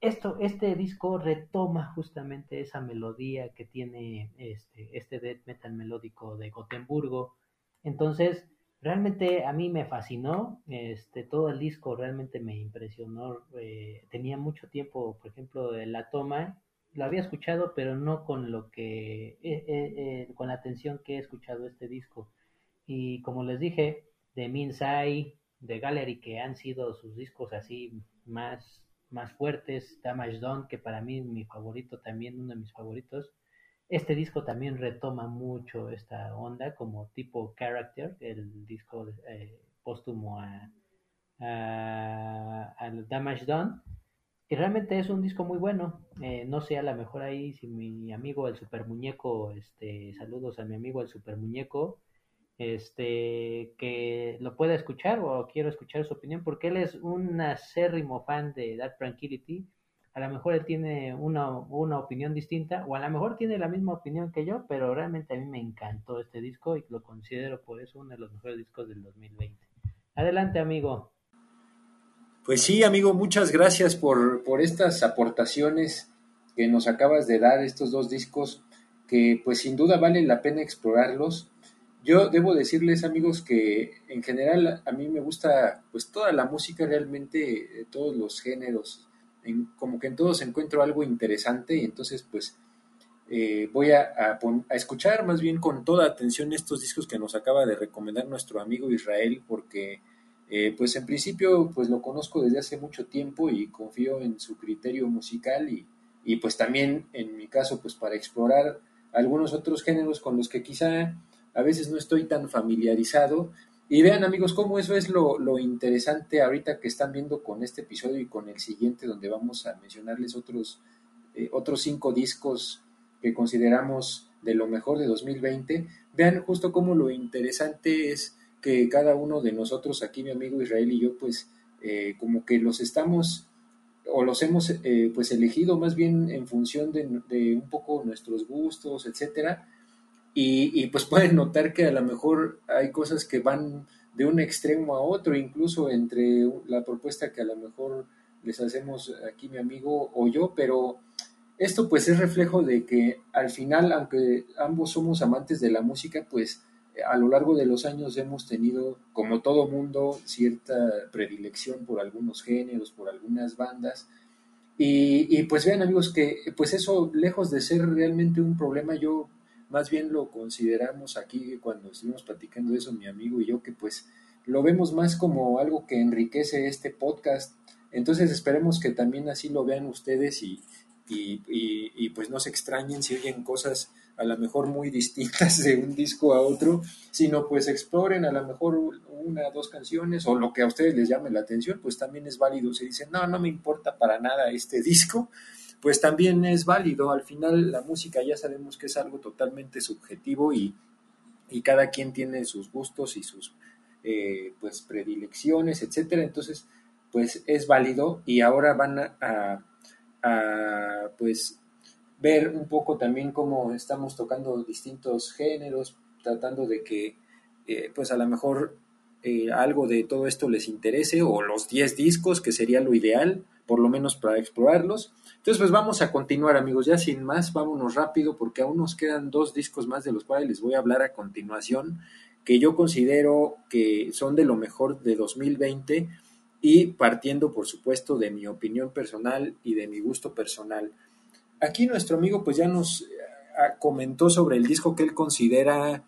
esto, este disco retoma justamente esa melodía que tiene este, este death metal melódico de Gotemburgo. Entonces, realmente a mí me fascinó, este, todo el disco realmente me impresionó. Eh, tenía mucho tiempo, por ejemplo, la toma, lo había escuchado, pero no con lo que, eh, eh, con la atención que he escuchado este disco. Y como les dije, de Minsai, de Gallery, que han sido sus discos así más más fuertes, Damage Done, que para mí es mi favorito también, uno de mis favoritos. Este disco también retoma mucho esta onda como tipo Character, el disco eh, póstumo a, al Damage Done. Y realmente es un disco muy bueno. Eh, no sé, a lo mejor ahí si mi amigo el Super Muñeco, este, saludos a mi amigo el Super Muñeco, este, que lo pueda escuchar o quiero escuchar su opinión, porque él es un acérrimo fan de Dark Tranquility. A lo mejor él tiene una, una opinión distinta, o a lo mejor tiene la misma opinión que yo, pero realmente a mí me encantó este disco y lo considero por eso uno de los mejores discos del 2020. Adelante, amigo. Pues sí, amigo, muchas gracias por, por estas aportaciones que nos acabas de dar, estos dos discos, que pues sin duda vale la pena explorarlos yo debo decirles, amigos, que en general a mí me gusta pues toda la música realmente, todos los géneros, en, como que en todos encuentro algo interesante y entonces pues eh, voy a, a, escuchar más bien con toda atención estos discos que nos acaba de recomendar nuestro amigo Israel porque eh, pues en principio pues lo conozco desde hace mucho tiempo y confío en su criterio musical y, y pues también en mi caso pues para explorar algunos otros géneros con los que quizá a veces no estoy tan familiarizado. Y vean amigos, cómo eso es lo, lo, interesante ahorita que están viendo con este episodio y con el siguiente, donde vamos a mencionarles otros, eh, otros cinco discos que consideramos de lo mejor de 2020. Vean justo cómo lo interesante es que cada uno de nosotros, aquí mi amigo Israel y yo, pues eh, como que los estamos o los hemos eh, pues elegido más bien en función de, de un poco nuestros gustos, etcétera, y, pues pueden notar que a lo mejor hay cosas que van de un extremo a otro, incluso entre la propuesta que a lo mejor les hacemos aquí mi amigo o yo, pero esto pues es reflejo de que al final, aunque ambos somos amantes de la música, pues a lo largo de los años hemos tenido, como todo mundo, cierta predilección por algunos géneros, por algunas bandas. Y, y pues vean amigos que pues eso, lejos de ser realmente un problema, yo más bien lo consideramos aquí cuando estuvimos platicando eso mi amigo y yo, que pues lo vemos más como algo que enriquece este podcast. Entonces esperemos que también así lo vean ustedes y, y, y, pues no se extrañen si oyen cosas a lo mejor muy distintas de un disco a otro, sino pues exploren a lo mejor una dos canciones o lo que a ustedes les llame la atención, pues también es válido. Si dicen, no, no me importa para nada este disco, pues también es válido. Al final la música ya sabemos que es algo totalmente subjetivo y, cada quien tiene sus gustos y sus eh, pues predilecciones, etcétera. Entonces, pues es válido y ahora van a, pues ver un poco también cómo estamos tocando distintos géneros, tratando de que eh, pues a lo mejor eh, algo de todo esto les interese o los 10 discos, que sería lo ideal, por lo menos para explorarlos. Entonces, pues vamos a continuar, amigos. Ya sin más, vámonos rápido porque aún nos quedan dos discos más de los cuales les voy a hablar a continuación, que yo considero que son de lo mejor de 2020 y partiendo, por supuesto, de mi opinión personal y de mi gusto personal. Aquí nuestro amigo pues ya nos eh, comentó sobre el disco que él considera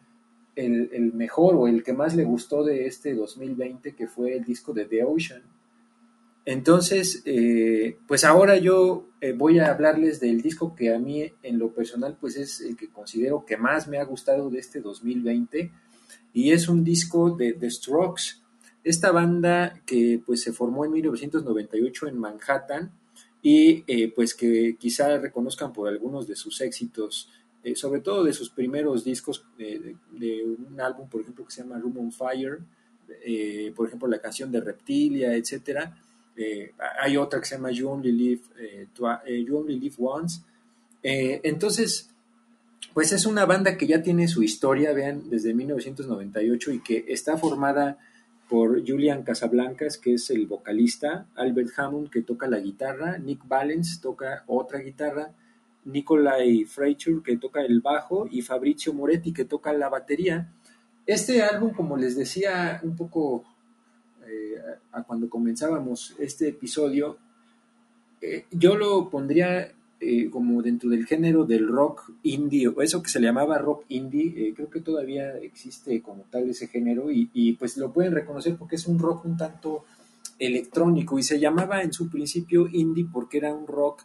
el, mejor o el que más le gustó de este 2020, que fue el disco de The Ocean. Entonces, eh, pues ahora yo eh, voy a hablarles del disco que a mí en lo personal pues es el que considero que más me ha gustado de este 2020 y es un disco de The Strokes, esta banda que pues se formó en 1998 en Manhattan y eh, pues que quizá reconozcan por algunos de sus éxitos eh, sobre todo de sus primeros discos, de, de- de un álbum, por ejemplo, que se llama Room on Fire, eh, por ejemplo, la canción de Reptilia, etcétera. Eh, hay otra que se llama You Only Live, eh, eh, You Only Live Once. Eh, entonces, pues es una banda que ya tiene su historia, vean, desde 1998 y que está formada por Julian Casablancas, que es el vocalista, Albert Hammond, que toca la guitarra, Nick Valens toca otra guitarra, Nicolai Freiture, que toca el bajo, y Fabrizio Moretti, que toca la batería. Este álbum, como les decía un poco eh, a, cuando comenzábamos este episodio, eh, yo lo pondría eh, como dentro del género del rock indie, eso que se le llamaba rock indie, creo que todavía existe como tal ese género y, y, pues lo pueden reconocer porque es un rock un tanto electrónico y se llamaba en su principio indie porque era un rock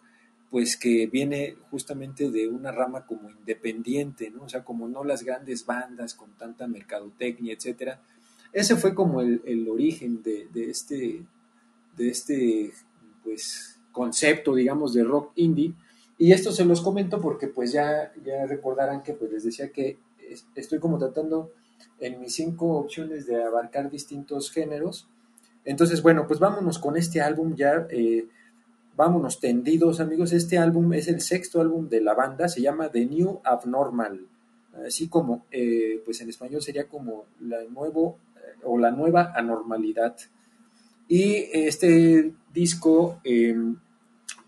pues que viene justamente de una rama como independiente, ¿no? O sea, como no las grandes bandas con tanta mercadotecnia, etcétera. Ese fue como el, el origen de, de este, de este, pues, concepto, digamos, de rock indie. Y esto se los comento porque pues ya, ya recordarán que pues les decía que es- estoy como tratando en mis cinco opciones de abarcar distintos géneros. Entonces, bueno, pues vámonos con este álbum ya, eh, vámonos tendidos amigos. Este álbum es el sexto álbum de la banda, se llama The New Abnormal, así como, eh, pues en español sería como la nuevo o la nueva anormalidad. Y este disco, eh,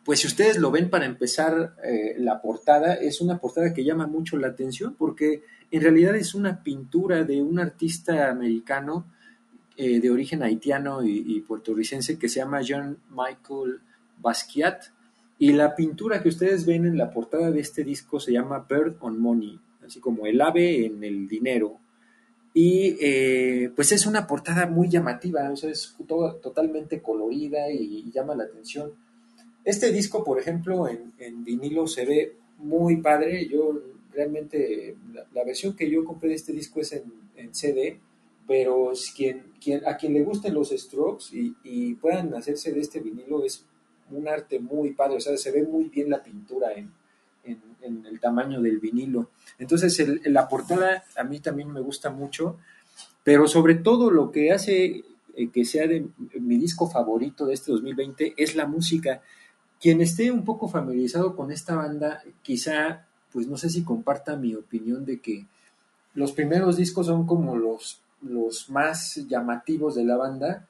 pues si ustedes lo ven para empezar eh, la portada, es una portada que llama mucho la atención porque en realidad es una pintura de un artista americano eh, de origen haitiano y, y puertorricense que se llama John Michael Basquiat. Y la pintura que ustedes ven en la portada de este disco se llama Bird on Money, así como el ave en el dinero. Y eh, pues es una portada muy llamativa, o sea, es todo, totalmente colorida y, y llama la atención. Este disco, por ejemplo, en, en, vinilo se ve muy padre. Yo realmente, la, la, versión que yo compré de este disco es en, en CD, pero quien, quien, a quien le gusten los strokes y, y, puedan hacerse de este vinilo es un arte muy padre, o sea, se ve muy bien la pintura en, en, el tamaño del vinilo. Entonces, la portada a mí también me gusta mucho, pero sobre todo lo que hace eh, que sea mi disco favorito de este 2020 es la música. Quien esté un poco familiarizado con esta banda, quizá, pues no sé si comparta mi opinión de que los primeros discos son como los, los más llamativos de la banda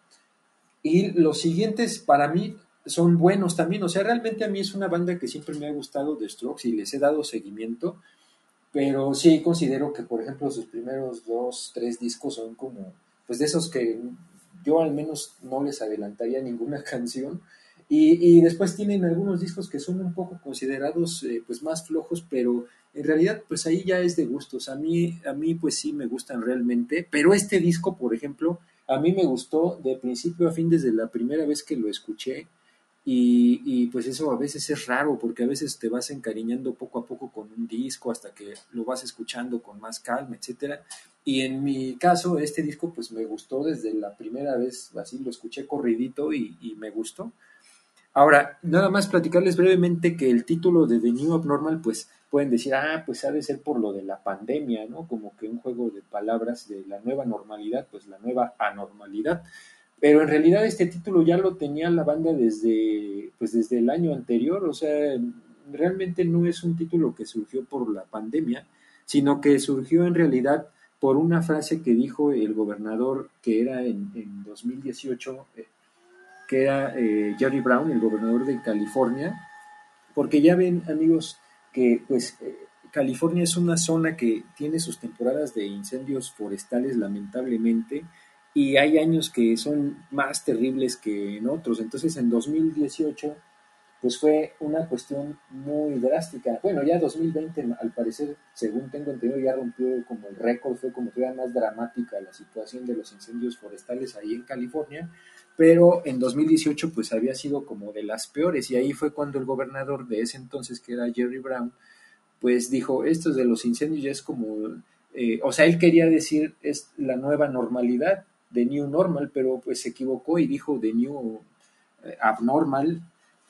y los siguientes para mí son buenos también. O sea, realmente a mí es una banda que siempre me ha gustado de Strokes y les he dado seguimiento, pero sí considero que, por ejemplo, sus primeros dos, tres discos son como, pues de esos que yo al menos no les adelantaría ninguna canción. Y, y, después tienen algunos discos que son un poco considerados eh, pues más flojos, pero en realidad pues ahí ya es de gustos. A mí, a mí pues sí me gustan realmente, pero este disco, por ejemplo, a mí me gustó de principio a fin desde la primera vez que lo escuché. Y, pues eso a veces es raro porque a veces te vas encariñando poco a poco con un disco hasta que lo vas escuchando con más calma, etcétera. Y en mi caso, este disco pues me gustó desde la primera vez, así lo escuché corridito y, y me gustó. Ahora, nada más platicarles brevemente que el título de The New Abnormal, pues pueden decir, ah, pues ha de ser por lo de la pandemia, ¿no? Como que un juego de palabras de la nueva normalidad, pues la nueva anormalidad. Pero en realidad este título ya lo tenía la banda desde, pues desde el año anterior, o sea, realmente no es un título que surgió por la pandemia, sino que surgió en realidad por una frase que dijo el gobernador que era en, en 2018, eh, que era eh, Jerry Brown, el gobernador de California, porque ya ven amigos que pues eh, California es una zona que tiene sus temporadas de incendios forestales lamentablemente y hay años que son más terribles que en otros. Entonces en 2018 pues fue una cuestión muy drástica. Bueno, ya 2020 al parecer, según tengo entendido, ya rompió como el récord, fue como todavía más dramática la situación de los incendios forestales ahí en California, pero en 2018 pues había sido como de las peores y ahí fue cuando el gobernador de ese entonces, que era Jerry Brown, pues dijo, esto de los incendios ya es como, eh, o sea, él quería decir es la nueva normalidad, de New Normal, pero pues se equivocó y dijo de New eh, Abnormal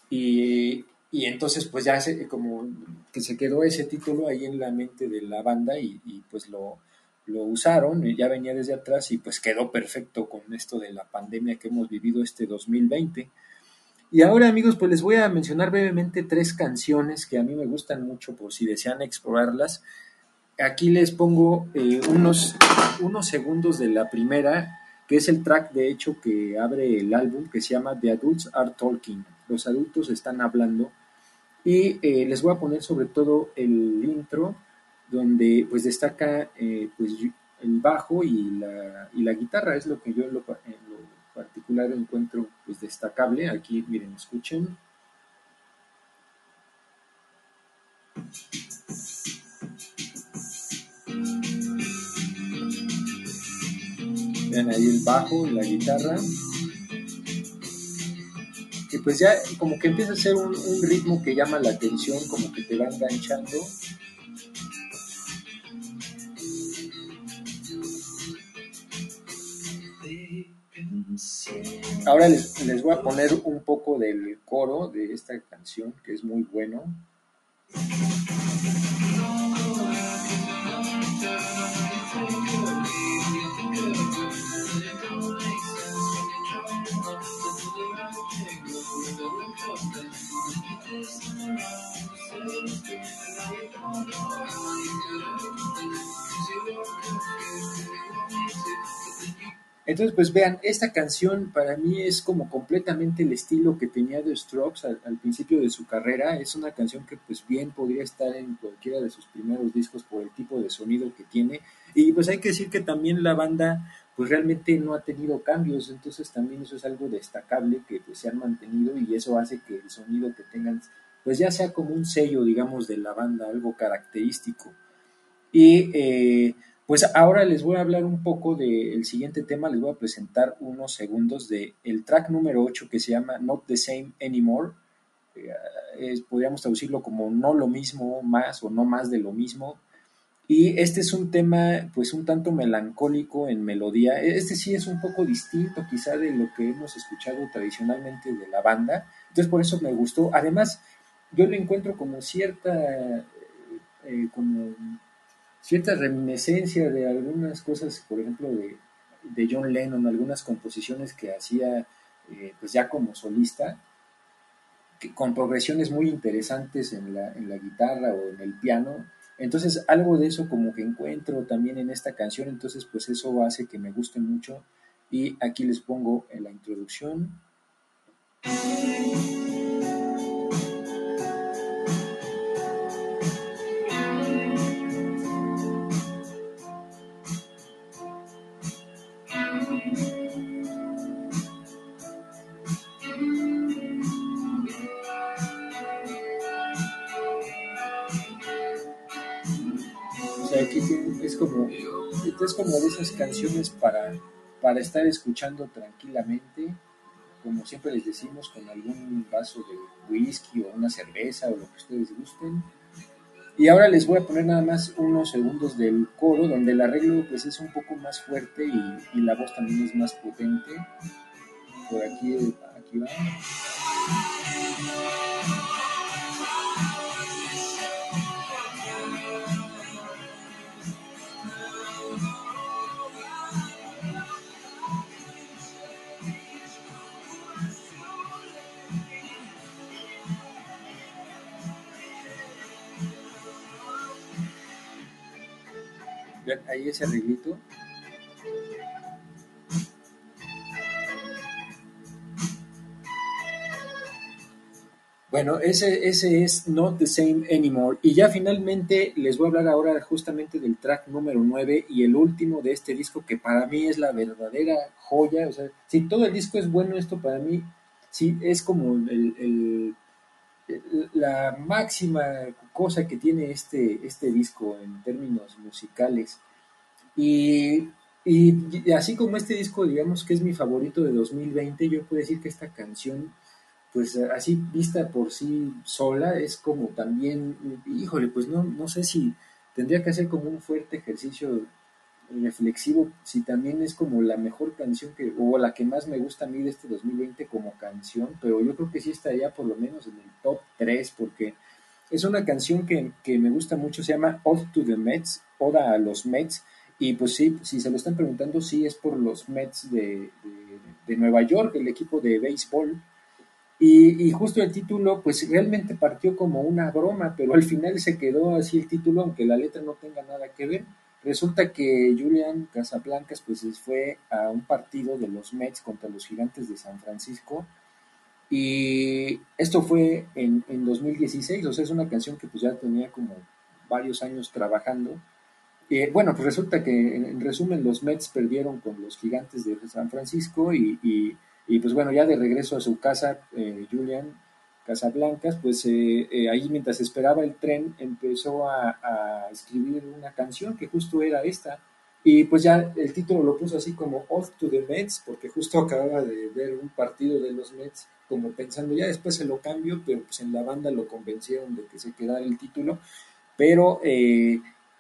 y, y entonces pues ya se, como que se quedó ese título ahí en la mente de la banda y, y pues lo, lo usaron, ya venía desde atrás y pues quedó perfecto con esto de la pandemia que hemos vivido este 2020. Y ahora amigos, pues les voy a mencionar brevemente tres canciones que a mí me gustan mucho por si desean explorarlas. Aquí les pongo eh, unos, unos segundos de la primera, que es el track de hecho que abre el álbum, que se llama The Adults Are Talking. Los adultos están hablando. Y eh, les voy a poner sobre todo el intro, donde pues destaca eh, pues, el bajo y la, y la guitarra, es lo que yo en lo, lo particular encuentro pues destacable. Aquí miren, escuchen. Ahí el bajo y la guitarra. Y pues ya como que empieza a ser un, ritmo que llama la atención, como que te va enganchando. Ahora les, voy a poner un poco del coro de esta canción, que es muy bueno. Entonces, pues vean, esta canción para mí es como completamente el estilo que tenía The Strokes al, al, principio de su carrera. Es una canción que pues bien podría estar en cualquiera de sus primeros discos por el tipo de sonido que tiene. Y pues hay que decir que también la banda pues realmente no ha tenido cambios, entonces también eso es algo destacable que pues se han mantenido y eso hace que el sonido que tengan pues ya sea como un sello, digamos, de la banda, algo característico. Y eh, pues ahora les voy a hablar un poco del siguiente tema, les voy a presentar unos segundos del el track número 8 que se llama Not the Same Anymore. Eh, podríamos traducirlo como no lo mismo, más o no más de lo mismo. Y este es un tema pues un tanto melancólico en melodía. Este sí es un poco distinto quizá de lo que hemos escuchado tradicionalmente de la banda. Entonces por eso me gustó. Además, yo le encuentro como cierta, eh, como cierta reminiscencia de algunas cosas, por ejemplo, de, de John Lennon, algunas composiciones que hacía eh, pues ya como solista, que, con progresiones muy interesantes en la, en la guitarra o en el piano. Entonces, algo de eso como que encuentro también en esta canción, entonces pues eso hace que me guste mucho. Y aquí les pongo en la introducción. Es como, es como esas canciones para, para estar escuchando tranquilamente, como siempre les decimos, con algún vaso de whisky o una cerveza o lo que ustedes gusten. Y ahora les voy a poner nada más unos segundos del coro, donde el arreglo pues es un poco más fuerte y, y la voz también es más potente. Por aquí, aquí va. Ahí ese arreglito. Bueno, ese, ese es Not the Same Anymore. Y ya finalmente les voy a hablar ahora justamente del track número 9 y el último de este disco que para mí es la verdadera joya. O sea, si todo el disco es bueno, esto para mí sí es como la máxima cosa que tiene este, este disco en términos musicales. Y, y, y, así como este disco, digamos que es mi favorito de 2020, yo puedo decir que esta canción, pues así vista por sí sola, es como también, híjole, pues no, no sé si tendría que hacer como un fuerte ejercicio reflexivo si también es como la mejor canción que, o la que más me gusta a mí de este 2020 como canción, pero yo creo que sí estaría por lo menos en el top 3 porque es una canción que, que me gusta mucho, se llama Ode to the Mets, Oda a los Mets, y pues sí, si se lo están preguntando, sí es por los Mets de, de, Nueva York, el equipo de béisbol. Y, y, justo el título, pues realmente partió como una broma, pero al final se quedó así el título, aunque la letra no tenga nada que ver. Resulta que Julian Casablancas pues fue a un partido de los Mets contra los Gigantes de San Francisco y esto fue en, en 2016, o sea, es una canción que pues ya tenía como varios años trabajando. Eh, bueno, pues resulta que en, en, resumen los Mets perdieron con los Gigantes de San Francisco y, y, pues bueno, ya de regreso a su casa, eh, Julian Casablancas, pues eh, eh, ahí mientras esperaba el tren empezó a, a, escribir una canción que justo era esta. Y pues ya el título lo puso así como Off to the Mets, porque justo acababa de ver un partido de los Mets, como pensando, ya después se lo cambio, pero pues en la banda lo convencieron de que se quedara el título. Pero eh,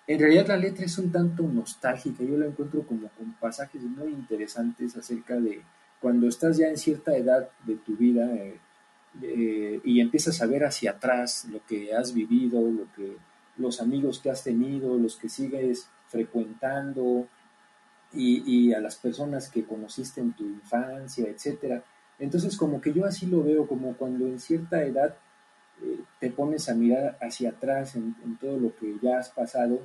en realidad la letra es un tanto nostálgica, yo la encuentro como con pasajes muy interesantes acerca de cuando estás ya en cierta edad de tu vida eh, eh, y empiezas a ver hacia atrás lo que has vivido, lo que los amigos que has tenido, los que sigues frecuentando y, a las personas que conociste en tu infancia, etcétera. Entonces como que yo así lo veo, como cuando en cierta edad eh, te pones a mirar hacia atrás en todo lo que ya has pasado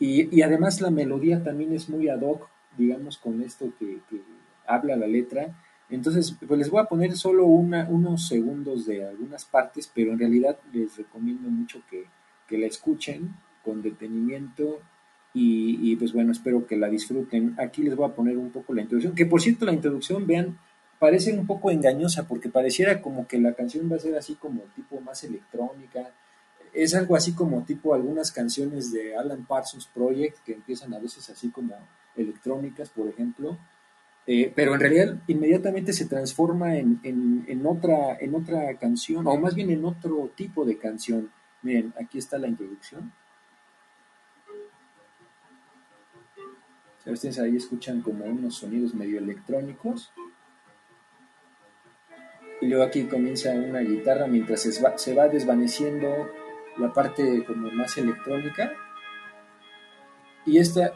y, además la melodía también es muy ad hoc, digamos, con esto que, que habla la letra. Entonces, pues les voy a poner solo una, unos segundos de algunas partes, pero en realidad les recomiendo mucho que, que la escuchen con detenimiento y, y, pues bueno, espero que la disfruten. Aquí les voy a poner un poco la introducción, que por cierto la introducción, vean, parece un poco engañosa porque pareciera como que la canción va a ser así como tipo más electrónica. Es algo así como tipo algunas canciones de Alan Parsons Project que empiezan a veces así como electrónicas, por ejemplo. Eh, pero en realidad inmediatamente se transforma en, en, otra, en otra canción, o más bien en otro tipo de canción. Miren, aquí está la introducción. Ustedes ahí escuchan como unos sonidos medio electrónicos. Y luego aquí comienza una guitarra mientras se va, se va desvaneciendo la parte como más electrónica. Y esta,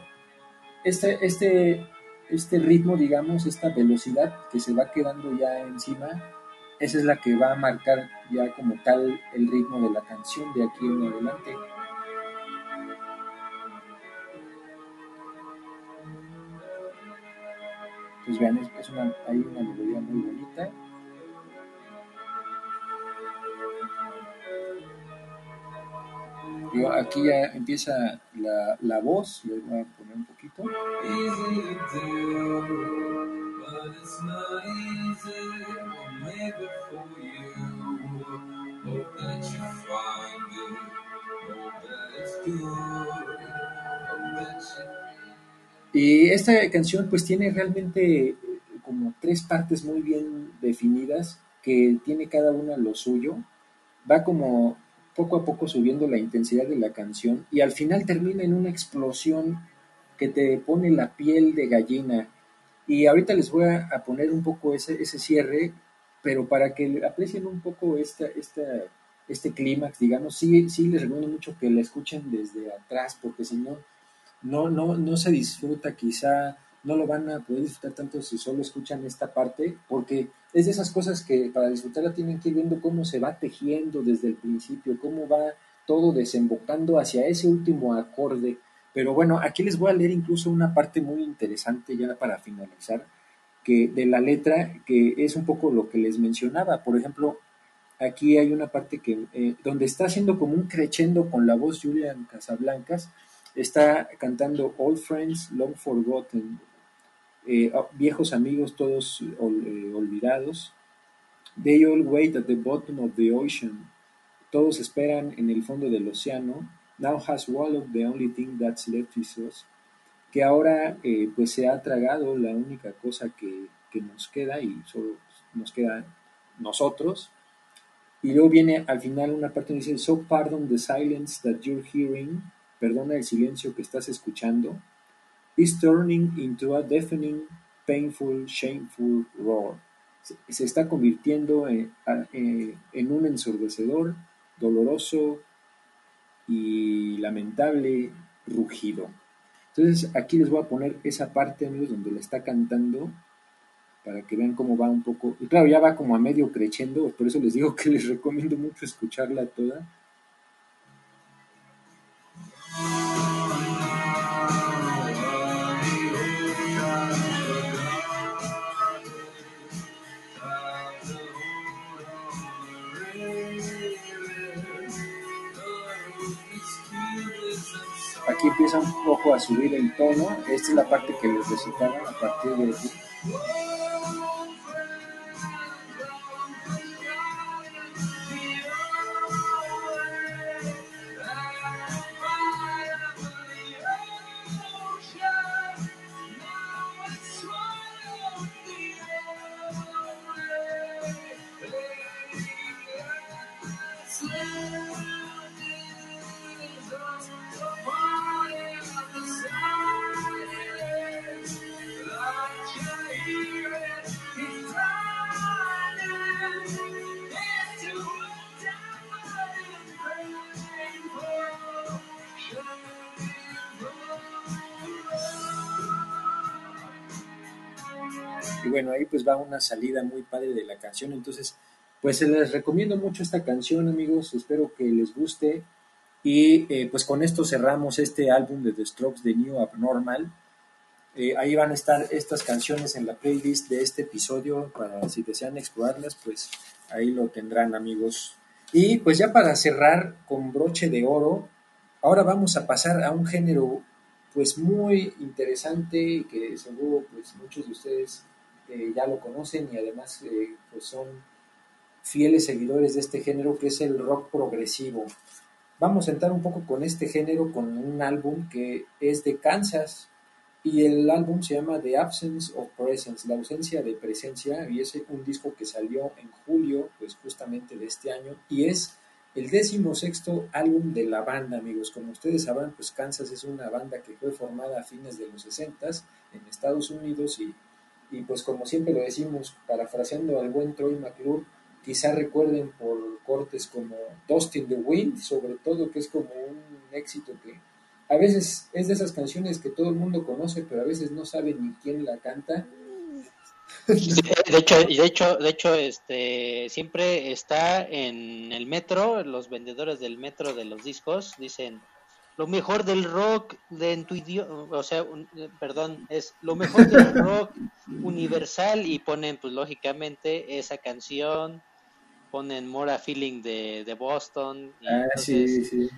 este, este, este ritmo, digamos, esta velocidad que se va quedando ya encima, esa es la que va a marcar ya como tal el ritmo de la canción de aquí en adelante. Pues vean, es una, hay una melodía muy bonita. Yo aquí ya empieza la, la voz, les voy a poner un poquito. Y esta canción pues tiene realmente como tres partes muy bien definidas que tiene cada una lo suyo. Va como poco a poco subiendo la intensidad de la canción y al final termina en una explosión que te pone la piel de gallina. Y ahorita les voy a, poner un poco ese, ese cierre, pero para que aprecien un poco esta, esta, este clímax, digamos, sí, sí les recomiendo mucho que la escuchen desde atrás, porque si no, no, no, no se disfruta quizá no lo van a poder disfrutar tanto si solo escuchan esta parte, porque es de esas cosas que para disfrutarla tienen que ir viendo cómo se va tejiendo desde el principio, cómo va todo desembocando hacia ese último acorde. Pero bueno, aquí les voy a leer incluso una parte muy interesante ya para finalizar, que de la letra, que es un poco lo que les mencionaba. Por ejemplo, aquí hay una parte que eh, donde está haciendo como un crescendo con la voz Julian Casablancas, está cantando Old Friends Long Forgotten, eh, viejos amigos todos ol, eh, olvidados. They all wait at the bottom of the ocean. Todos esperan en el fondo del océano. Now has swallowed the only thing that's left is us. Que ahora eh, pues se ha tragado la única cosa que, que nos queda y solo nos queda nosotros. Y luego viene al final una parte donde dice, So pardon the silence that you're hearing. Perdona el silencio que estás escuchando. Is turning into a deafening, painful, shameful roar. Se, está convirtiendo en, eh, en un ensordecedor, doloroso y lamentable rugido. Entonces aquí les voy a poner esa parte, amigos, donde la está cantando para que vean cómo va un poco. Y claro, ya va como a medio creciendo, por eso les digo que les recomiendo mucho escucharla toda. Empieza un poco a subir el tono. Esta es la parte que les recitaba a partir de va una salida muy padre de la canción. Entonces, pues se les recomiendo mucho esta canción, amigos. Espero que les guste. Y eh, pues con esto cerramos este álbum de The Strokes de New Abnormal. Eh, ahí van a estar estas canciones en la playlist de este episodio para si desean explorarlas, pues ahí lo tendrán, amigos. Y pues ya para cerrar con broche de oro, ahora vamos a pasar a un género pues muy interesante que seguro pues muchos de ustedes ya lo conocen y además eh, pues son fieles seguidores de este género que es el rock progresivo. Vamos a entrar un poco con este género con un álbum que es de Kansas y el álbum se llama The Absence of Presence, la ausencia de presencia y es un disco que salió en julio pues justamente de este año y es el décimo sexto álbum de la banda, amigos. Como ustedes sabrán, pues Kansas es una banda que fue formada a fines de los 60 en Estados Unidos y, y pues como siempre lo decimos, parafraseando al buen Troy McClure, quizá recuerden por cortes como Dust in the Wind, sobre todo, que es como un éxito que a veces es de esas canciones que todo el mundo conoce, pero a veces no sabe ni quién la canta. De hecho, de hecho, de hecho, este siempre está en el metro, los vendedores del metro de los discos dicen lo mejor del rock de en tu idioma, o sea, un- eh, perdón, es lo mejor del rock universal y ponen pues lógicamente esa canción, ponen Mora Feeling de, de Boston y Ah, sí, entonces sí.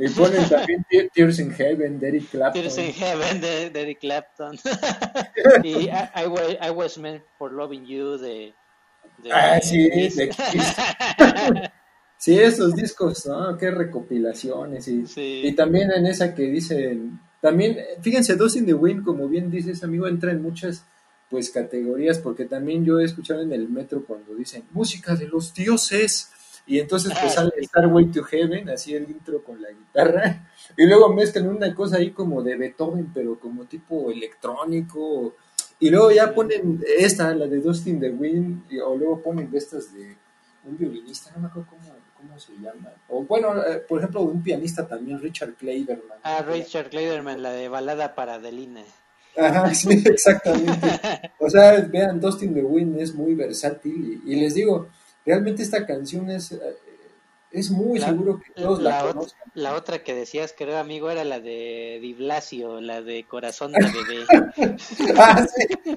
Y ponen también Te- Tears in Heaven, de Eric Clapton. Tears in Heaven de, de Eric Clapton y I, I, wa- I Was Meant for Loving You de, de Ah, sí, de Kiss. Sí, esos discos, ¿no? Qué recopilaciones. Y, Sí. y también en esa que dicen, también, fíjense, Dust in the Wind, como bien dices, amigo, entra en muchas pues categorías, porque también yo he escuchado en el metro cuando dicen música de los dioses, y entonces pues Ah, sale Starway to Heaven, así el intro con la guitarra, y luego mezclan una cosa ahí como de Beethoven, pero como tipo electrónico, y luego ya ponen esta, la de Dust in the Wind, y- o luego ponen de estas de un violinista, no me acuerdo cómo, cómo se llama. O bueno, eh, por ejemplo, un pianista también, Richard Clayderman. Ah, Richard Clayderman, la de balada para Adelina. Ajá, sí, exactamente. O sea, vean, Dustin the Wind es muy versátil y, y les digo, realmente esta canción es, eh, es muy La- seguro que todos la, La, conozcan. la otra que decías, creo, amigo, era la de Di Blasio, la de Corazón de Bebé. Ah, sí,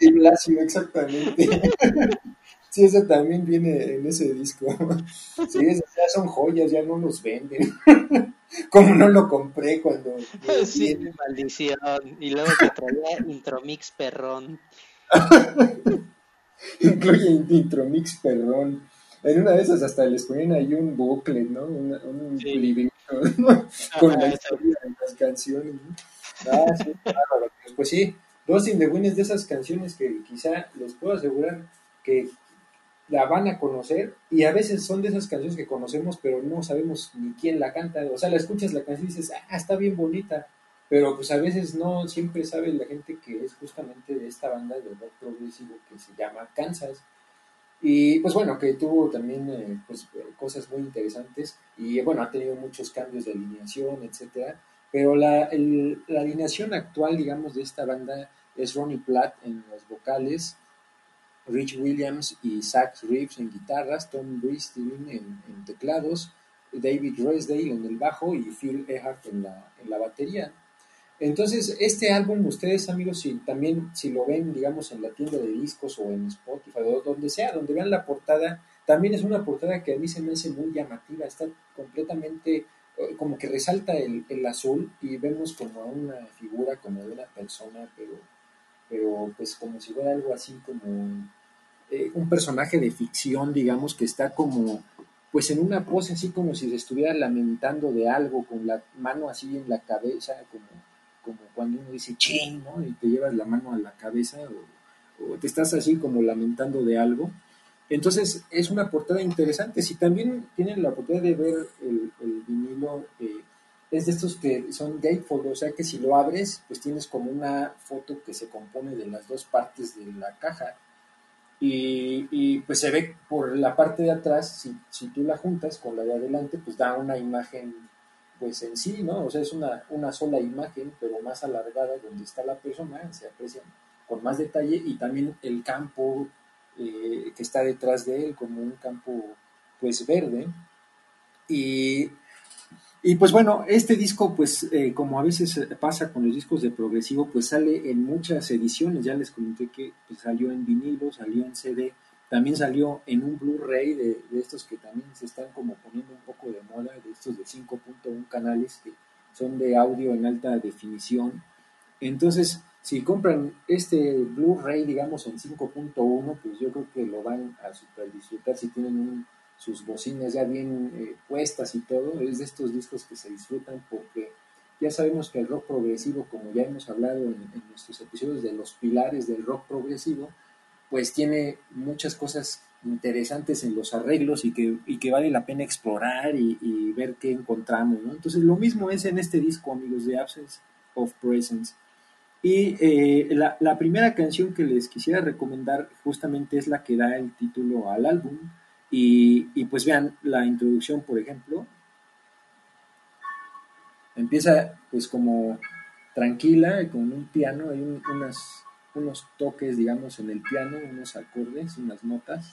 sí, Blasio, exactamente. Sí, esa también viene en ese disco. Sí, esas ya son joyas, ya no los venden. Como no lo compré cuando... sí, vi. maldición. Y luego que traía Intromix perrón. Incluye Intromix, perdón. En una de esas hasta les ponen ahí un booklet, ¿no? Una- un Sí. librito ¿no? con Ajá, la historia de las canciones. ¿no? Ah, sí, bárbaro. Pues, sí, Lost in the Wind es de esas canciones que quizá les puedo asegurar que la van a conocer y a veces son de esas canciones que conocemos pero no sabemos ni quién la canta. O sea, la escuchas la canción y dices, ah, está bien bonita, pero pues a veces no siempre sabe la gente que es justamente de esta banda de rock progresivo que se llama Kansas. Y pues bueno, que tuvo también eh, pues, eh, cosas muy interesantes y bueno, ha tenido muchos cambios de alineación, etcétera. Pero la, el- la alineación actual, digamos, de esta banda es Ronnie Platt en las vocales, Rich Williams y Zach Reeves en guitarras, Tom Bristein en, en teclados, David Resdale en el bajo y Phil Ehart en la, en la batería. Entonces, este álbum, ustedes amigos, si también si lo ven, digamos, en la tienda de discos o en Spotify o donde sea, donde vean la portada, también es una portada que a mí se me hace muy llamativa, está completamente, eh, como que resalta el, el azul y vemos como una figura, como de una persona, pero, pero pues como si fuera algo así como eh, un personaje de ficción, digamos, que está como pues en una pose así como si se estuviera lamentando de algo, con la mano así en la cabeza, como, como cuando uno dice ching, ¿no? Y te llevas la mano a la cabeza o, te estás así como lamentando de algo. Entonces es una portada interesante. Si también tienen la oportunidad de ver el, el vinilo, eh, es de estos que son gatefold, o sea que si lo abres, pues tienes como una foto que se compone de las dos partes de la caja y, y, pues se ve por la parte de atrás, si, si tú la juntas con la de adelante, pues da una imagen pues en sí, ¿no? O sea, es una, una sola imagen, pero más alargada donde está la persona, se aprecia con más detalle y también el campo eh, que está detrás de él como un campo pues verde. Y, y pues bueno, este disco pues eh, como a veces pasa con los discos de progresivo pues sale en muchas ediciones, ya les comenté que pues, salió en vinilo, salió en CD, también salió en un Blu-ray de, de, estos que también se están como poniendo un poco de moda, de estos de 5.1 canales que son de audio en alta definición. Entonces, si compran este Blu-ray, digamos, en 5.1, pues yo creo que lo van a super disfrutar si tienen un, sus bocinas ya bien eh, puestas y todo. Es de estos discos que se disfrutan porque ya sabemos que el rock progresivo, como ya hemos hablado en, en nuestros episodios de los pilares del rock progresivo, pues tiene muchas cosas interesantes en los arreglos y que, y que vale la pena explorar y, y ver qué encontramos. ¿no? Entonces lo mismo es en este disco, amigos, de Absence of Presence. Y eh, la, la, primera canción que les quisiera recomendar justamente es la que da el título al álbum. Y, y pues vean la introducción, por ejemplo. Empieza pues como tranquila, con un piano, hay un, unas unos toques, digamos, en el piano, unos acordes, unas notas.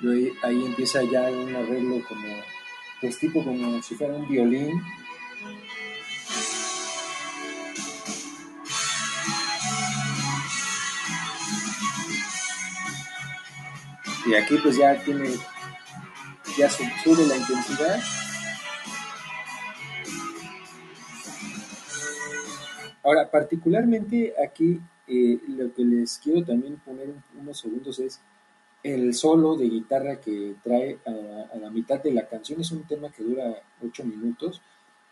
Ahí, ahí, empieza ya un arreglo como, pues tipo como si fuera un violín. Y aquí pues ya tiene, ya sube la intensidad. Ahora, particularmente aquí eh, lo que les quiero también poner unos segundos es el solo de guitarra que trae a, la mitad de la canción. Es un tema que dura ocho minutos,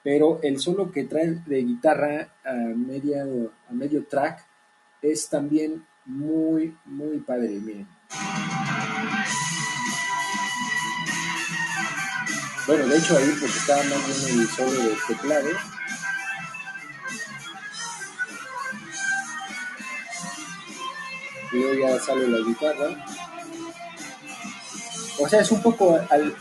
pero el solo que trae de guitarra a, media, a medio track es también muy, muy padre. Miren. Bueno, de hecho ahí porque estaba más bien el solo de teclado. y luego ya sale la guitarra. O sea, es un poco al.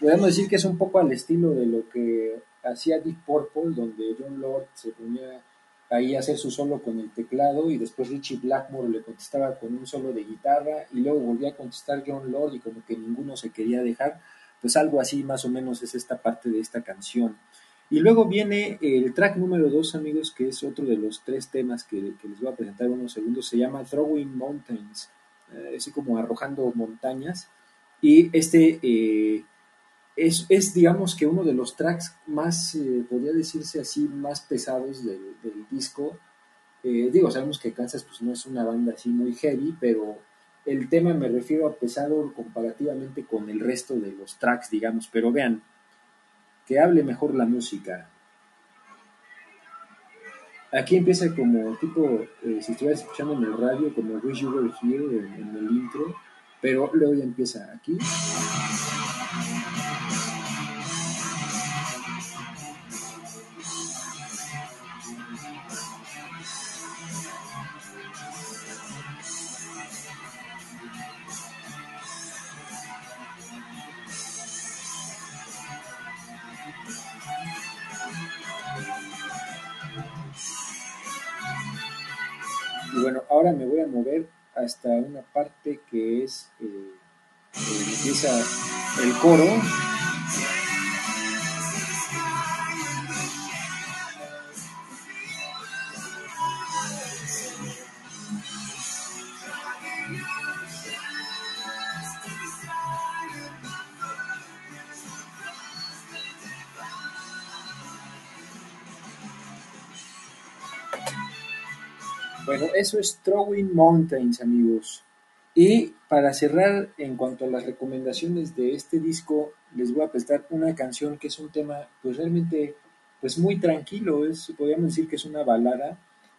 Podemos decir que es un poco al estilo de lo que hacía Deep Purple, donde John Lord se ponía ahí hacer su solo con el teclado y después Richie Blackmore le contestaba con un solo de guitarra y luego volvía a contestar John Lord y como que ninguno se quería dejar. Pues algo así más o menos es esta parte de esta canción. Y luego viene el track número 2, amigos, que es otro de los tres temas que, que, les voy a presentar en unos segundos. Se llama Throwing Mountains, eh, así como arrojando montañas. Y este eh, es, es, digamos que uno de los tracks más, eh, podría decirse así, más pesados del, del disco. Eh, digo, sabemos que Kansas pues, no es una banda así muy heavy, pero el tema me refiero a pesado comparativamente con el resto de los tracks, digamos. Pero vean, que hable mejor la música. Aquí empieza como tipo, eh, si estuvieras escuchando en el radio, como Wish You Were Here en, en, el intro, pero luego ya empieza aquí. Hasta una parte que es eh, eh, empieza el coro. Bueno, eso es Throwing Mountains, amigos. Y para cerrar, en cuanto a las recomendaciones de este disco, les voy a prestar una canción que es un tema, pues realmente, pues muy tranquilo. Es, podríamos decir que es una balada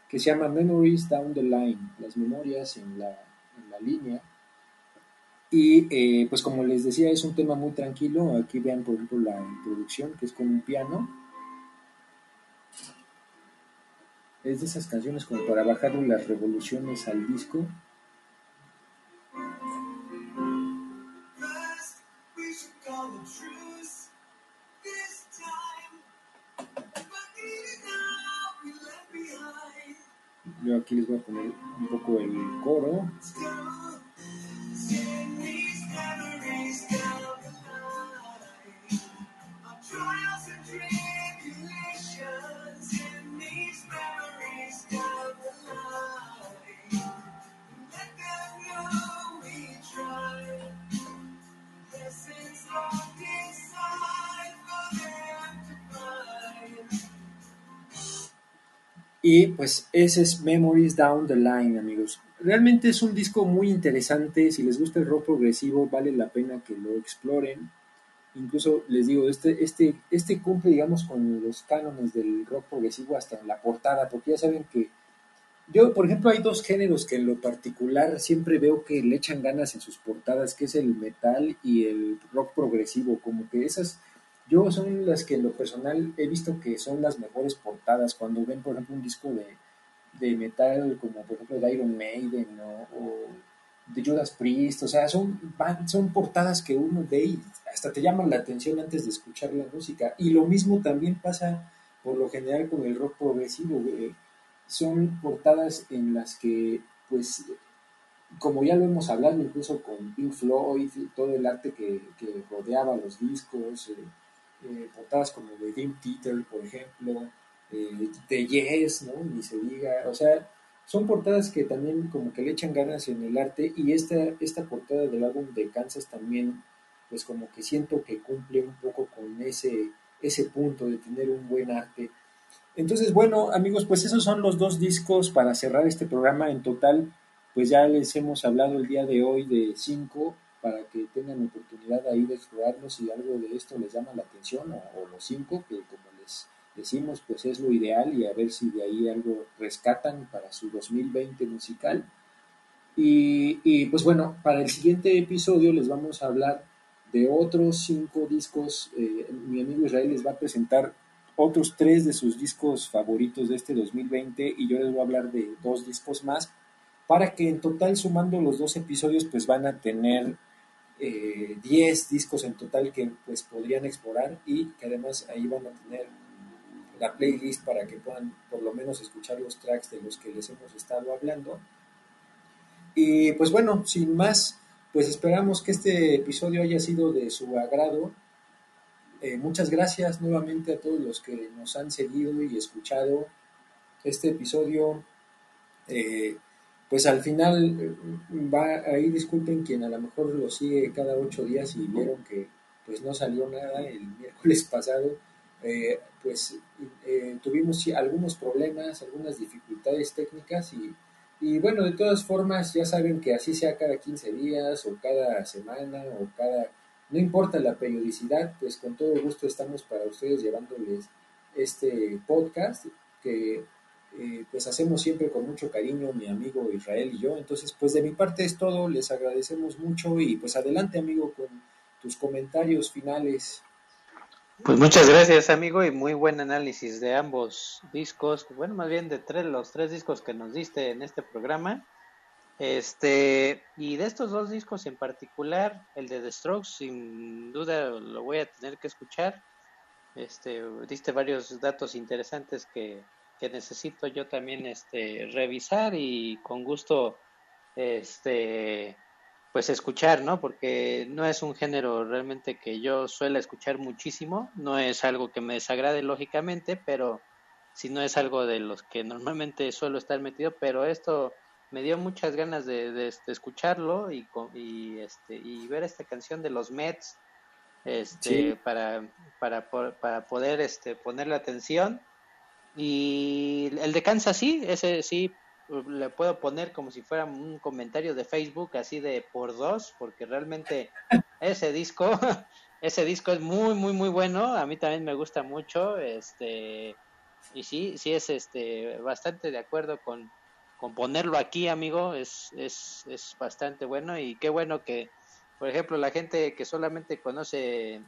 que se llama Memories Down the Line, las memorias en la, en la línea. Y eh, pues como les decía, es un tema muy tranquilo. Aquí vean, por ejemplo, la introducción, que es con un piano. Es de esas canciones como para bajarle las revoluciones al disco. Yo aquí les voy a poner un poco el coro. Y pues ese es Memories Down the Line, amigos. Realmente es un disco muy interesante. Si les gusta el rock progresivo, vale la pena que lo exploren. Incluso les digo, este, este, este cumple, digamos, con los cánones del rock progresivo hasta en la portada, porque ya saben que yo, por ejemplo, hay dos géneros que en lo particular siempre veo que le echan ganas en sus portadas, que es el metal y el rock progresivo, como que esas yo son las que en lo personal he visto que son las mejores portadas. Cuando ven, por ejemplo, un disco de, de metal como por ejemplo de Iron Maiden o de Judas Priest, o sea, son, son portadas que uno ve y hasta te llaman la atención antes de escuchar la música. Y lo mismo también pasa por lo general con el rock progresivo. Son portadas en las que, pues, como ya lo hemos hablado incluso con Pink Floyd, todo el arte que, que rodeaba los discos, eh, eh, portadas como de Dream Theater, por ejemplo, eh, de Yes, ¿no? Ni se diga, o sea, son portadas que también como que le echan ganas en el arte y esta, esta portada del álbum de Kansas también, pues como que siento que cumple un poco con ese, ese punto de tener un buen arte. Entonces, bueno, amigos, pues esos son los dos discos para cerrar este programa. En total, pues ya les hemos hablado el día de hoy de cinco para que tengan oportunidad ahí de explorarlos si algo de esto les llama la atención o, los cinco, que como les decimos, pues es lo ideal y a ver si de ahí algo rescatan para su 2020 musical. Y, y pues bueno, para el siguiente episodio les vamos a hablar de otros cinco discos. Eh, mi amigo Israel les va a presentar otros tres de sus discos favoritos de este 2020 y yo les voy a hablar de dos discos más para que en total sumando los dos episodios pues van a tener 10 eh, discos en total que pues podrían explorar y que además ahí van a tener la playlist para que puedan por lo menos escuchar los tracks de los que les hemos estado hablando. Y pues bueno, sin más, pues esperamos que este episodio haya sido de su agrado. Eh, muchas gracias nuevamente a todos los que nos han seguido y escuchado este episodio. Eh, pues al final eh, va ahí disculpen quien a lo mejor lo sigue cada ocho días y vieron que pues no salió nada el miércoles pasado eh, pues eh, tuvimos algunos problemas algunas dificultades técnicas y, y, bueno de todas formas ya saben que así sea cada 15 días o cada semana o cada no importa la periodicidad pues con todo gusto estamos para ustedes llevándoles este podcast que eh, pues hacemos siempre con mucho cariño mi amigo Israel y yo. Entonces, pues de mi parte es todo, les agradecemos mucho y pues adelante amigo con tus comentarios finales. Pues muchas gracias amigo y muy buen análisis de ambos discos, bueno más bien de tres, los tres discos que nos diste en este programa. Este, y de estos dos discos en particular, el de The Strokes, sin duda lo voy a tener que escuchar. Este, diste varios datos interesantes que, que necesito yo también este revisar y con gusto este pues escuchar, ¿no? Porque no es un género realmente que yo suele escuchar muchísimo, no es algo que me desagrade lógicamente, pero si no es algo de los que normalmente suelo estar metido, pero esto me dio muchas ganas de, de, este, escucharlo y, este, y ver esta canción de los Mets este, Sí. para, para, para poder este, ponerle atención. Y el de Kansas sí, ese sí le puedo poner como si fuera un comentario de Facebook así de por dos, porque realmente ese disco, ese disco es muy, muy, muy bueno. A mí también me gusta mucho, este, y sí, sí es este bastante de acuerdo con, con ponerlo aquí, amigo, es, es, es bastante bueno y qué bueno que, por ejemplo, la gente que solamente conoce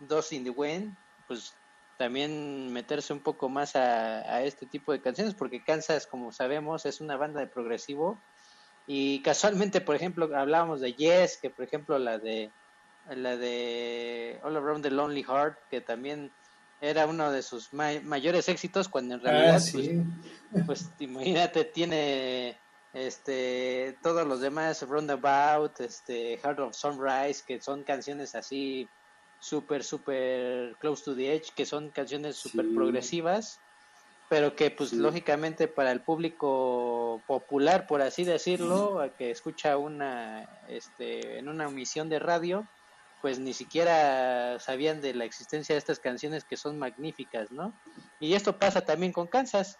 Dos in the Wind, pues también meterse un poco más a, a este tipo de canciones, porque Kansas, como sabemos, es una banda de progresivo y casualmente, por ejemplo, hablábamos de Yes, que por ejemplo la de la de All Around the Lonely Heart, que también era uno de sus ma- mayores éxitos cuando en realidad Ah, pues, sí. pues imagínate, tiene este todos los demás Roundabout, este Heart of Sunrise, que son canciones así súper, súper close to the edge, que son canciones súper Sí. progresivas, pero que pues Sí. lógicamente para el público popular, por así decirlo, que escucha una, este, en una emisión de radio, pues ni siquiera sabían de la existencia de estas canciones que son magníficas, ¿no? Y esto pasa también con Kansas,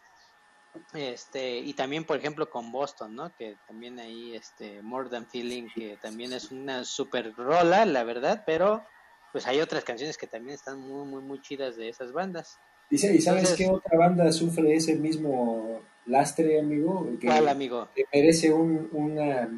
este, y también por ejemplo con Boston, ¿no? Que también ahí, este, More Than Feeling, que también es una super rola, la verdad, pero pues hay otras canciones que también están muy, muy, muy chidas de esas bandas. Dice, ¿y sabes Entonces- qué otra banda sufre ese mismo lastre, amigo? Que, ¿Cuál, amigo? que merece un, una,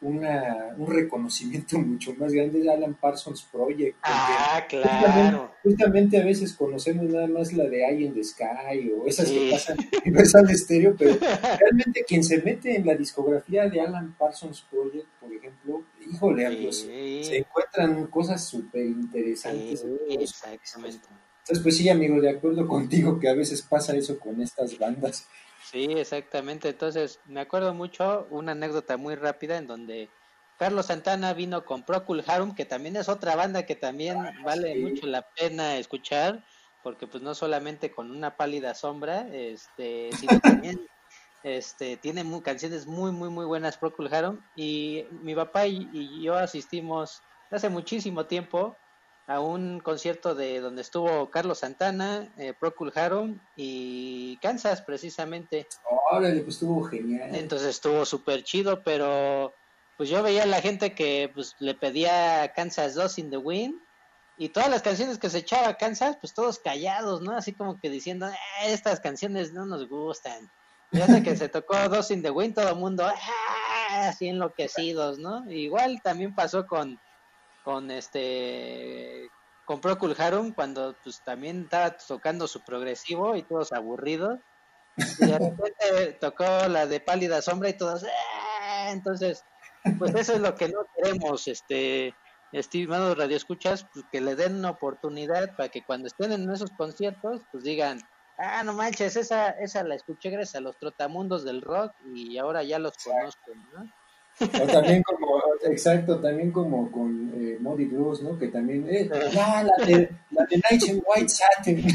una, un reconocimiento mucho más grande es Alan Parsons Project. Ah, claro. justamente a veces conocemos nada más la de Eye in the Sky o esas Sí. que pasan en Universal Stereo, pero realmente quien se mete en la discografía de Alan Parsons Project, por ejemplo, híjole, amigos, Sí, se encuentran cosas súper interesantes. sí, exactamente. Entonces, pues sí, amigo, de acuerdo contigo que a veces pasa eso con estas bandas. Sí, exactamente. Entonces, me acuerdo mucho una anécdota muy rápida en donde Carlos Santana vino con Procul Harum, que también es otra banda que también vale sí. mucho la pena escuchar, porque pues no solamente con una pálida sombra, este, sino también este tiene canciones muy muy muy buenas Procul Harum y mi papá y, y yo asistimos hace muchísimo tiempo a un concierto de donde estuvo Carlos Santana, eh, Procul Harum y Kansas precisamente. Órale, pues estuvo genial. Entonces estuvo súper chido, pero pues yo veía a la gente que pues le pedía Kansas 2 in the Wind y todas las canciones que se echaba Kansas, pues todos callados, ¿no? Así como que diciendo, "Eh, estas canciones no nos gustan. Sé que se tocó 2 in the Wind, todo el mundo "Ah", así enloquecidos, ¿no? Igual también pasó con con este con Procul Harum cuando pues también estaba tocando su progresivo y todos aburridos y de repente tocó la de pálida sombra y todos "Ah", entonces pues eso es lo que no queremos este estimados radioescuchas pues que le den una oportunidad para que cuando estén en esos conciertos pues digan ah no manches esa esa la escuché gracias a los trotamundos del rock y ahora ya los conozco ¿no? O también como, exacto, también como con eh, Muddy Blues, ¿no? Que también, eh, la, la de, la de Night in White Satin.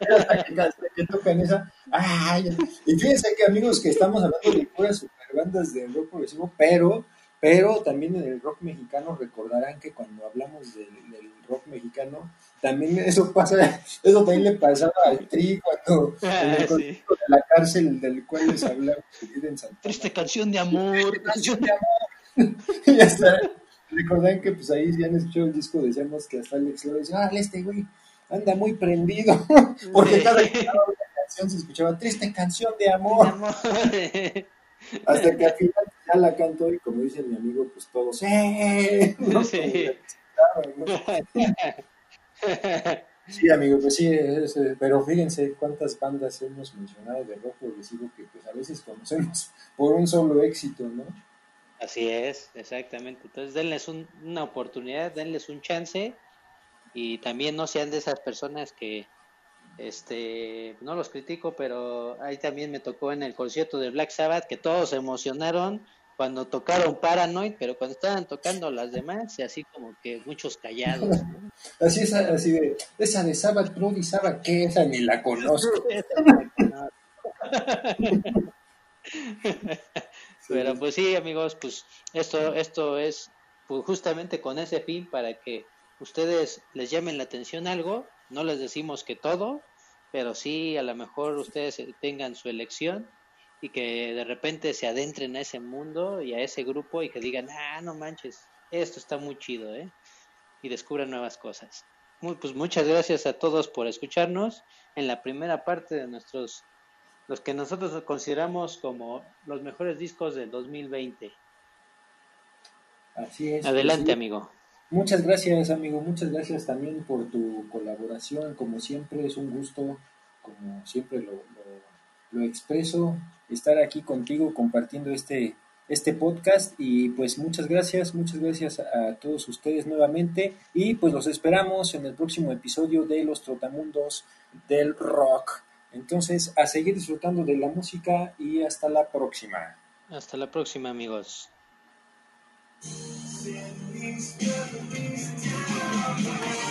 Que, que tocan esa. Ay, y fíjense que amigos que estamos hablando de puras superbandas de rock progresivo, pero, pero también en el rock mexicano recordarán que cuando hablamos del, del rock mexicano, también eso pasa, eso también le pasaba al Tri cuando en Ah, el sí. de la cárcel del cual les hablamos en Santa triste canción de amor canción de amor. y hasta recordan que pues ahí si han escuchado el disco decíamos que hasta Alex Lora decía, ah, este güey anda muy prendido, porque cada canción se escuchaba triste canción de amor, amor hasta que al final ya la cantó y como dice mi amigo, pues todos, ¡eh! ¿no? Sí. Sí, amigo, pues sí, es, eh, pero fíjense cuántas bandas hemos mencionado de rock progresivo que pues a veces conocemos por un solo éxito, ¿no? Así es, exactamente. Entonces denles un- una oportunidad, denles un chance y también no sean de esas personas que, Este, no los critico, pero ahí también me tocó en el concierto de Black Sabbath que todos se emocionaron cuando tocaron Paranoid, pero cuando estaban tocando las demás, y así como que muchos callados. ¿no? Así es, así de, esa de Sabbath Bloody Sabbath, ¿qué? Esa ni la conozco. Pero pues sí, amigos, pues esto, esto es pues, justamente con ese fin para que ustedes les llamen la atención algo. No les decimos que todo, pero sí a lo mejor ustedes tengan su elección y que de repente se adentren a ese mundo y a ese grupo y que digan, ah, no manches, esto está muy chido, ¿eh? Y descubran nuevas cosas. Muy, pues muchas gracias a todos por escucharnos en la primera parte de nuestros los que nosotros consideramos como los mejores discos del 2020. Así es. Adelante, Sí. amigo. Muchas gracias, amigo. Muchas gracias también por tu colaboración. Como siempre, es un gusto, como siempre lo, lo- expreso, estar aquí contigo compartiendo este, este podcast. Y pues muchas gracias, muchas gracias a todos ustedes nuevamente. Y pues los esperamos en el próximo episodio de Los Trotamundos del Rock. Entonces, a seguir disfrutando de la música y hasta la próxima. Hasta la próxima, amigos. Send these memories down.